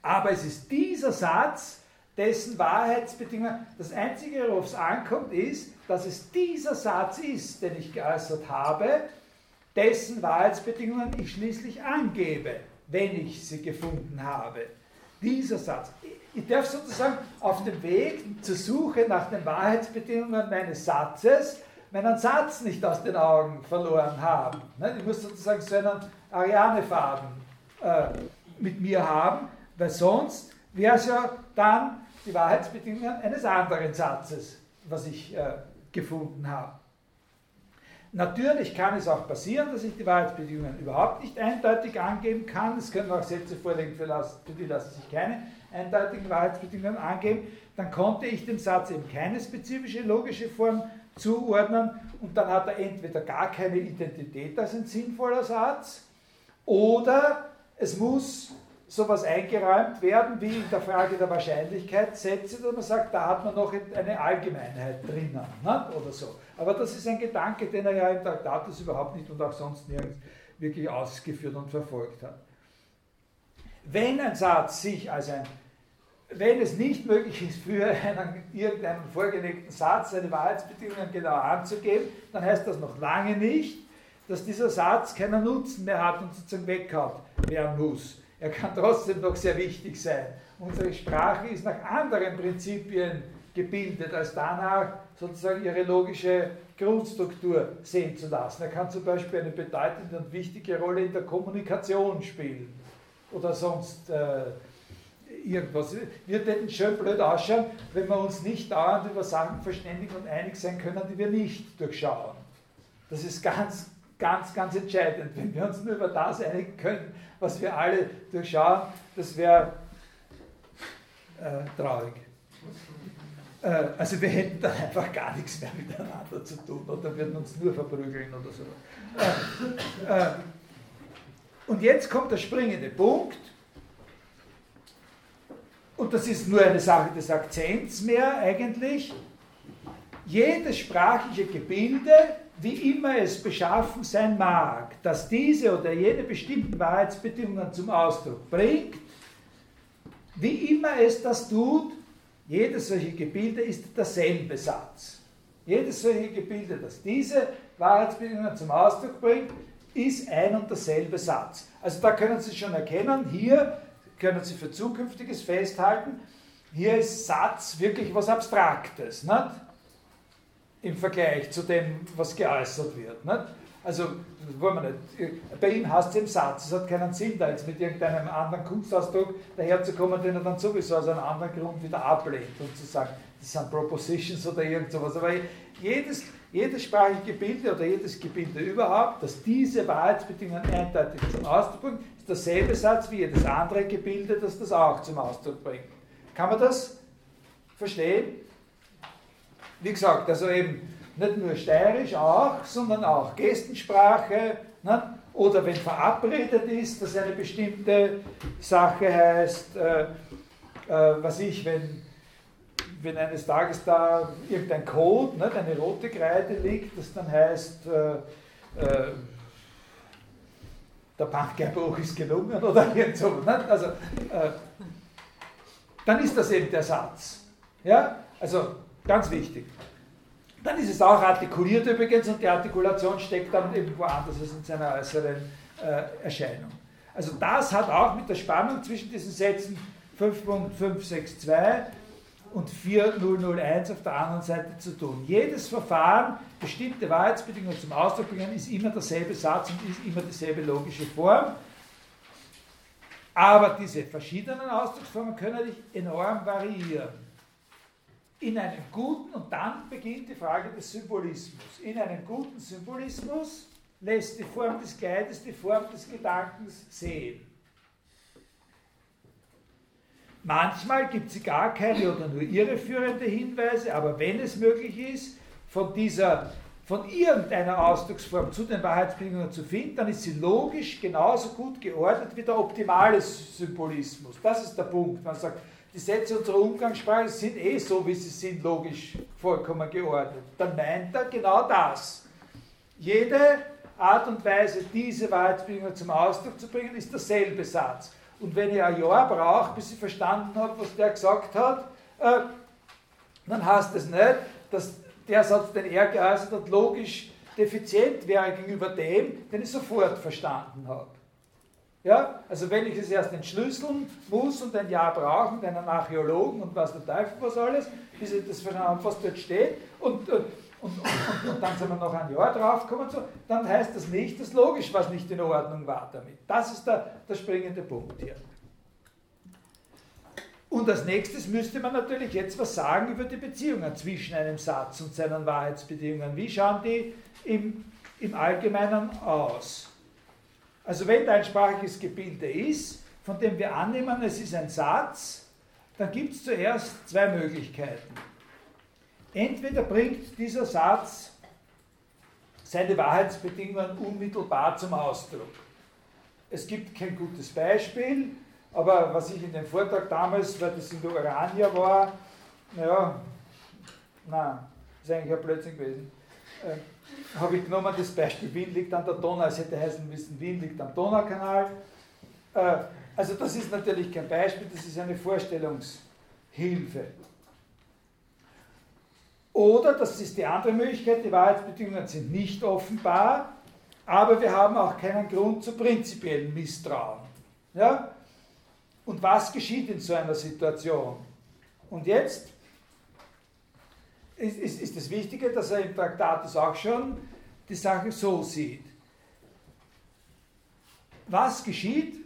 aber es ist dieser Satz, dessen Wahrheitsbedingungen. Das Einzige, worauf es ankommt, ist, dass es dieser Satz ist, den ich geäußert habe, dessen Wahrheitsbedingungen ich schließlich angebe, wenn ich sie gefunden habe. Dieser Satz. Ich darf sozusagen auf dem Weg zur Suche nach den Wahrheitsbedingungen meines Satzes meinen Satz nicht aus den Augen verloren haben. Ich muss sozusagen so einen Arianefaden äh, mit mir haben, weil sonst wäre es ja dann die Wahrheitsbedingungen eines anderen Satzes, was ich äh, gefunden habe. Natürlich kann es auch passieren, dass ich die Wahrheitsbedingungen überhaupt nicht eindeutig angeben kann. Es können auch Sätze vorliegen, für, für die lassen sich keine eindeutigen Wahrheitsbedingungen angeben. Dann konnte ich dem Satz eben keine spezifische logische Form zuordnen und dann hat er entweder gar keine Identität als ein sinnvoller Satz oder es muss sowas eingeräumt werden wie in der Frage der Wahrscheinlichkeitssätze, dass man sagt, da hat man noch eine Allgemeinheit drinnen ne? oder so. Aber das ist ein Gedanke, den er ja im Traktatus überhaupt nicht und auch sonst nirgends wirklich ausgeführt und verfolgt hat. Wenn ein Satz sich als ein wenn es nicht möglich ist, für einen, irgendeinen vorgelegten Satz seine Wahrheitsbedingungen genau anzugeben, dann heißt das noch lange nicht, dass dieser Satz keinen Nutzen mehr hat und sozusagen weggehauen werden muss. Er kann trotzdem noch sehr wichtig sein. Unsere Sprache ist nach anderen Prinzipien gebildet, als danach sozusagen ihre logische Grundstruktur sehen zu lassen. Er kann zum Beispiel eine bedeutende und wichtige Rolle in der Kommunikation spielen oder sonst äh, irgendwas. Wir hätten schön blöd ausschauen, wenn wir uns nicht dauernd über Sachen verständigen und einig sein können, die wir nicht durchschauen. Das ist ganz, ganz, ganz entscheidend. Wenn wir uns nur über das einigen können, was wir alle durchschauen, das wäre äh, traurig. Äh, also wir hätten dann einfach gar nichts mehr miteinander zu tun oder würden uns nur verprügeln oder so. Äh, äh und jetzt kommt der springende Punkt und das ist nur eine Sache des Akzents mehr eigentlich, jedes sprachliche Gebilde, wie immer es beschaffen sein mag, dass diese oder jene bestimmten Wahrheitsbedingungen zum Ausdruck bringt, wie immer es das tut, jedes solche Gebilde ist derselbe Satz. Jedes solche Gebilde, das diese Wahrheitsbedingungen zum Ausdruck bringt, ist ein und derselbe Satz. Also da können Sie schon erkennen, hier können Sie für Zukünftiges festhalten, hier ist Satz wirklich was Abstraktes, nicht? Im Vergleich zu dem, was geäußert wird. Nicht? Also, wollen wir nicht. Bei ihm heißt es im Satz, es hat keinen Sinn, da jetzt mit irgendeinem anderen Kunstausdruck daherzukommen, den er dann sowieso aus einem anderen Grund wieder ablehnt und zu sagen, das sind Propositions oder irgend sowas. Aber jedes, jedes sprachliche Gebilde oder jedes Gebilde überhaupt, das diese Wahrheitsbedingungen eindeutig zum Ausdruck bringt, derselbe Satz wie jedes andere Gebilde, das das auch zum Ausdruck bringt. Kann man das verstehen? Wie gesagt, also eben nicht nur steirisch auch, sondern auch Gestensprache. Ne? Oder wenn verabredet ist, dass eine bestimmte Sache heißt, äh, äh, was ich, wenn, wenn eines Tages da irgendein Code, ne, eine rote Kreide liegt, das dann heißt, äh, äh der Bankeinbruch ist gelungen oder irgend so. Ne? Also, äh, dann ist das eben der Satz. Ja? Also ganz wichtig. Dann ist es auch artikuliert übrigens und die Artikulation steckt dann irgendwo anders als in seiner äußeren äh, Erscheinung. Also das hat auch mit der Spannung zwischen diesen Sätzen 5.562 und 4001 auf der anderen Seite zu tun. Jedes Verfahren, bestimmte Wahrheitsbedingungen zum Ausdruck bringen, ist immer derselbe Satz und ist immer dieselbe logische Form. Aber diese verschiedenen Ausdrucksformen können sich enorm variieren. In einem guten, und dann beginnt die Frage des Symbolismus. In einem guten Symbolismus lässt die Form des Kleides die Form des Gedankens sehen. Manchmal gibt es gar keine oder nur irreführende Hinweise, aber wenn es möglich ist, von dieser von irgendeiner Ausdrucksform zu den Wahrheitsbedingungen zu finden, dann ist sie logisch genauso gut geordnet wie der optimale Symbolismus. Das ist der Punkt. Man sagt, die Sätze unserer Umgangssprache sind eh so, wie sie sind, logisch vollkommen geordnet. Dann meint er genau das. Jede Art und Weise, diese Wahrheitsbedingungen zum Ausdruck zu bringen, ist derselbe Satz. Und wenn ich ein Jahr brauche, bis ich verstanden habe, was der gesagt hat, äh, dann heißt es nicht, dass der Satz, den er geäußert hat, logisch defizient wäre gegenüber dem, den ich sofort verstanden habe. Ja? Also wenn ich es erst entschlüsseln muss und ein Jahr brauche und einen Archäologen und was der Teufel was alles, bis das verstanden was dort steht und, und, und, und, dann sind wir noch ein Jahr draufgekommen, so, dann heißt das nicht, dass logisch was nicht in Ordnung war damit. Das ist der, der springende Punkt hier. Und als nächstes müsste man natürlich jetzt was sagen über die Beziehungen zwischen einem Satz und seinen Wahrheitsbedingungen. Wie schauen die im, im Allgemeinen aus? Also wenn da ein sprachliches Gebilde ist, von dem wir annehmen, es ist ein Satz, dann gibt es zuerst zwei Möglichkeiten. Entweder bringt dieser Satz seine Wahrheitsbedingungen unmittelbar zum Ausdruck. Es gibt kein gutes Beispiel, aber was ich in dem Vortrag damals, weil das in der Urania war, naja, nein, ist eigentlich ein Blödsinn gewesen, äh, habe ich genommen, das Beispiel Wien liegt an der Donau, es hätte heißen müssen, Wien liegt am Donaukanal. Äh, also das ist natürlich kein Beispiel, das ist eine Vorstellungshilfe. Oder, das ist die andere Möglichkeit, die Wahrheitsbedingungen sind nicht offenbar, aber wir haben auch keinen Grund zu prinzipiellen Misstrauen. Ja? Und was geschieht in so einer Situation? Und jetzt ist, ist, ist das Wichtige, dass er im Traktatus auch schon die Sache so sieht. Was geschieht,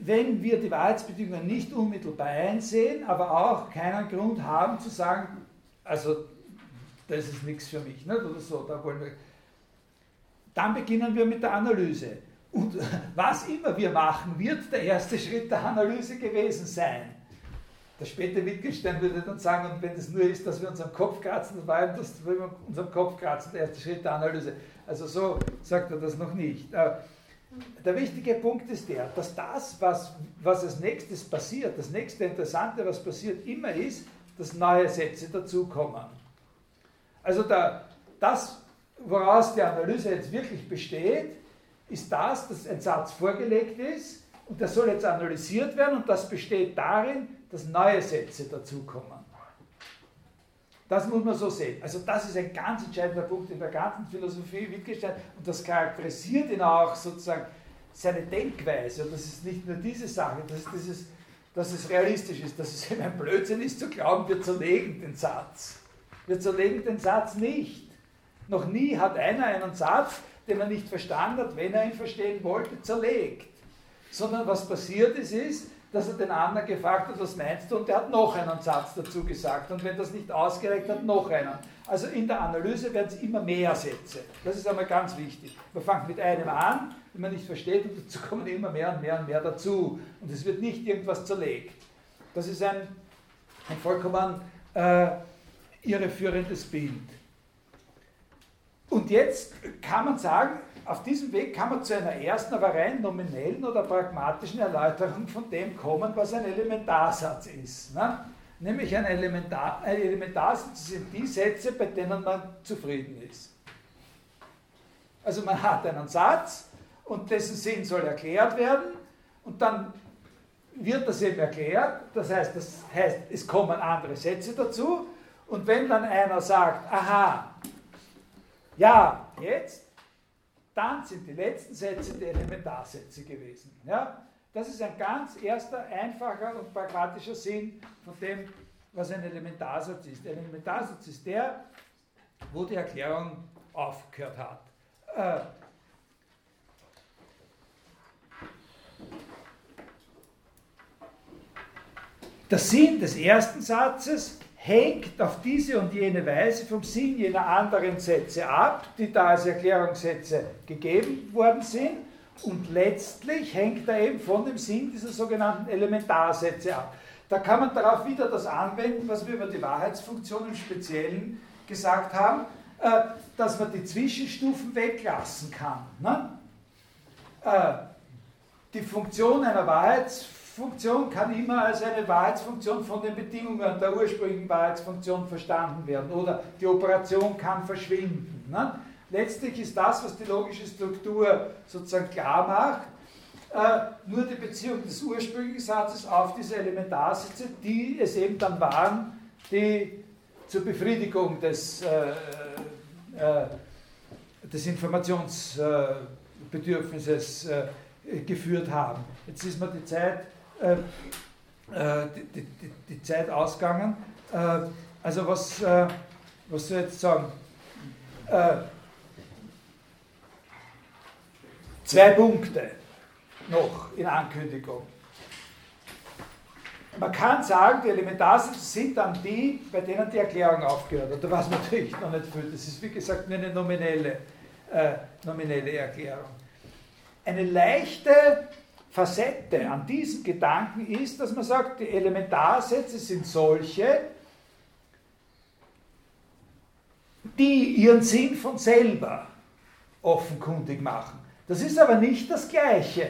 wenn wir die Wahrheitsbedingungen nicht unmittelbar einsehen, aber auch keinen Grund haben zu sagen, also das ist nichts für mich, nicht? oder so, da wollen wir. Dann beginnen wir mit der Analyse. Und was immer wir machen, wird der erste Schritt der Analyse gewesen sein. Der späte Wittgenstein würde dann sagen, und wenn es nur ist, dass wir uns am Kopf kratzen, dann war das, wenn wir uns am Kopf kratzen, der erste Schritt der Analyse. Also so sagt er das noch nicht. Äh, der wichtige Punkt ist der, dass das, was, was als nächstes passiert, das nächste Interessante, was passiert, immer ist, dass neue Sätze dazukommen. Also der, das, woraus die Analyse jetzt wirklich besteht, ist das, dass ein Satz vorgelegt ist und der soll jetzt analysiert werden und das besteht darin, dass neue Sätze dazukommen. Das muss man so sehen. Also das ist ein ganz entscheidender Punkt in der ganzen Philosophie Wittgenstein und das charakterisiert ihn auch sozusagen seine Denkweise. Und das ist nicht nur diese Sache, das ist dieses, dass es realistisch ist, dass es eben ein Blödsinn ist zu glauben, wir zerlegen den Satz. Wir zerlegen den Satz nicht. Noch nie hat einer einen Satz, den er nicht verstanden hat, wenn er ihn verstehen wollte, zerlegt. Sondern was passiert ist, ist, dass er den anderen gefragt hat, was meinst du? Und der hat noch einen Satz dazu gesagt. Und wenn das nicht ausgereicht hat, noch einen. Also in der Analyse werden es immer mehr Sätze. Das ist einmal ganz wichtig. Man fängt mit einem an, den man nicht versteht, und dazu kommen immer mehr und mehr und mehr dazu. Und es wird nicht irgendwas zerlegt. Das ist ein, ein vollkommen äh, irreführendes Bild. Und jetzt kann man sagen, auf diesem Weg kann man zu einer ersten, aber rein nominellen oder pragmatischen Erläuterung von dem kommen, was ein Elementarsatz ist. Ne? Nämlich ein, Elementar, ein Elementarsatz sind die Sätze, bei denen man zufrieden ist. Also man hat einen Satz und dessen Sinn soll erklärt werden und dann wird das eben erklärt. Das heißt, das heißt, es kommen andere Sätze dazu und wenn dann einer sagt, aha, ja, jetzt, dann sind die letzten Sätze die Elementarsätze gewesen. Ja? Das ist ein ganz erster, einfacher und pragmatischer Sinn von dem, was ein Elementarsatz ist. Ein Elementarsatz ist der, wo die Erklärung aufgehört hat. Äh, der Sinn des ersten Satzes hängt auf diese und jene Weise vom Sinn jener anderen Sätze ab, die da als Erklärungssätze gegeben worden sind. Und letztlich hängt er eben von dem Sinn dieser sogenannten Elementarsätze ab. Da kann man darauf wieder das anwenden, was wir über die Wahrheitsfunktion im Speziellen gesagt haben, äh, dass man die Zwischenstufen weglassen kann. Ne? Äh, die Funktion einer Wahrheitsfunktion kann immer als eine Wahrheitsfunktion von den Bedingungen der ursprünglichen Wahrheitsfunktion verstanden werden oder die Operation kann verschwinden. Ne? Letztlich ist das, was die logische Struktur sozusagen klar macht, äh, nur die Beziehung des ursprünglichen Satzes auf diese Elementarsätze, die es eben dann waren, die zur Befriedigung des, äh, äh, des Informationsbedürfnisses äh, geführt haben. Jetzt ist mir die Zeit, äh, äh, die, die, die, Zeit ausgegangen. also was, was soll ich jetzt sagen? zwei Punkte noch in Ankündigung. Man kann sagen, die Elementarsätze sind dann die, bei denen die Erklärung aufgehört hat. Da weiß man natürlich noch nicht viel. Das ist wie gesagt nur eine nominelle, äh, nominelle Erklärung. Eine leichte Facette an diesem Gedanken ist, dass man sagt, die Elementarsätze sind solche, die ihren Sinn von selber offenkundig machen. Das ist aber nicht das Gleiche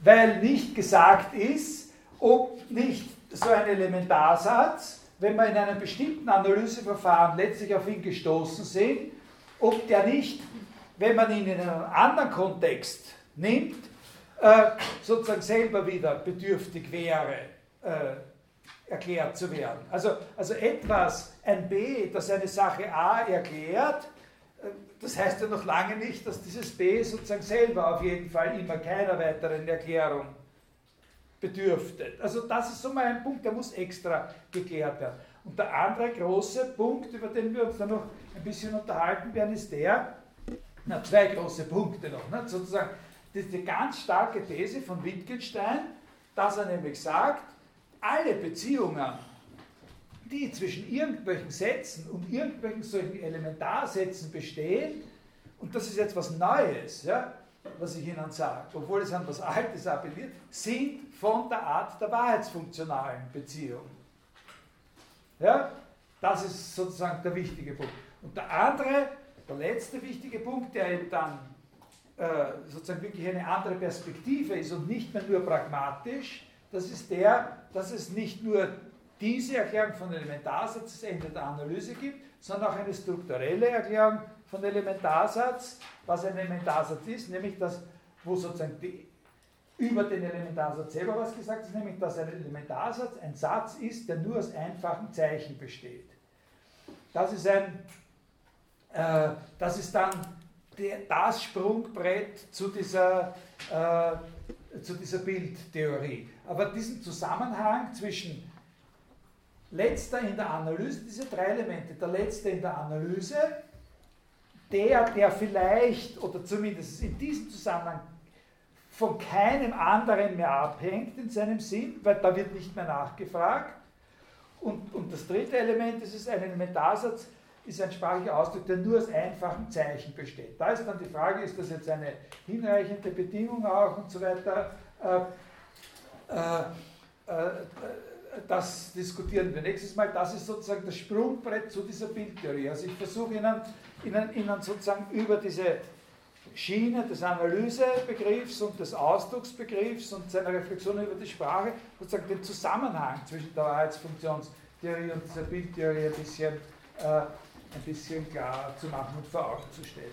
weil nicht gesagt ist, ob nicht so ein Elementarsatz, wenn wir in einem bestimmten Analyseverfahren letztlich auf ihn gestoßen sind, ob der nicht, wenn man ihn in einem anderen Kontext nimmt, äh, sozusagen selber wieder bedürftig wäre, äh, erklärt zu werden. Also, also etwas, ein B, das eine Sache A erklärt, das heißt ja noch lange nicht, dass dieses B sozusagen selber auf jeden Fall immer keiner weiteren Erklärung bedürfte. Also das ist so mal ein Punkt, der muss extra geklärt werden. Und der andere große Punkt, über den wir uns dann noch ein bisschen unterhalten werden, ist der, na, zwei große Punkte noch, ne? sozusagen die ganz starke These von Wittgenstein, dass er nämlich sagt, alle Beziehungen die zwischen irgendwelchen Sätzen und irgendwelchen solchen Elementarsätzen bestehen, und das ist jetzt was Neues, ja, was ich Ihnen sage, obwohl es an was Altes appelliert, sind von der Art der wahrheitsfunktionalen Beziehung. Ja, das ist sozusagen der wichtige Punkt. Und der andere, der letzte wichtige Punkt, der eben dann sozusagen wirklich eine andere Perspektive ist und nicht mehr nur pragmatisch, das ist der, dass es nicht nur diese Erklärung von Elementarsatz das Ende der Analyse gibt, sondern auch eine strukturelle Erklärung von Elementarsatz, was ein Elementarsatz ist, nämlich das, wo sozusagen die, über den Elementarsatz selber was gesagt ist, nämlich dass ein Elementarsatz ein Satz ist, der nur aus einfachen Zeichen besteht. Das ist ein, äh, das ist dann das Sprungbrett zu dieser, äh, zu dieser Bildtheorie. Aber diesen Zusammenhang zwischen letzter in der Analyse, diese drei Elemente, der letzte in der Analyse, der, der vielleicht oder zumindest in diesem Zusammenhang von keinem anderen mehr abhängt in seinem Sinn, weil da wird nicht mehr nachgefragt. Und, und das dritte Element, das ist ein Elementarsatz, ist ein sprachlicher Ausdruck, der nur aus einfachen Zeichen besteht. Da ist dann die Frage, ist das jetzt eine hinreichende Bedingung auch und so weiter. Äh, äh, äh, das diskutieren wir nächstes Mal. Das ist sozusagen das Sprungbrett zu dieser Bildtheorie. Also ich versuche Ihnen, Ihnen, Ihnen sozusagen über diese Schiene des Analysebegriffs und des Ausdrucksbegriffs und seiner Reflexion über die Sprache sozusagen den Zusammenhang zwischen der Wahrheitsfunktionstheorie und dieser Bildtheorie ein bisschen, äh, ein bisschen klar zu machen und vor Augen zu stellen.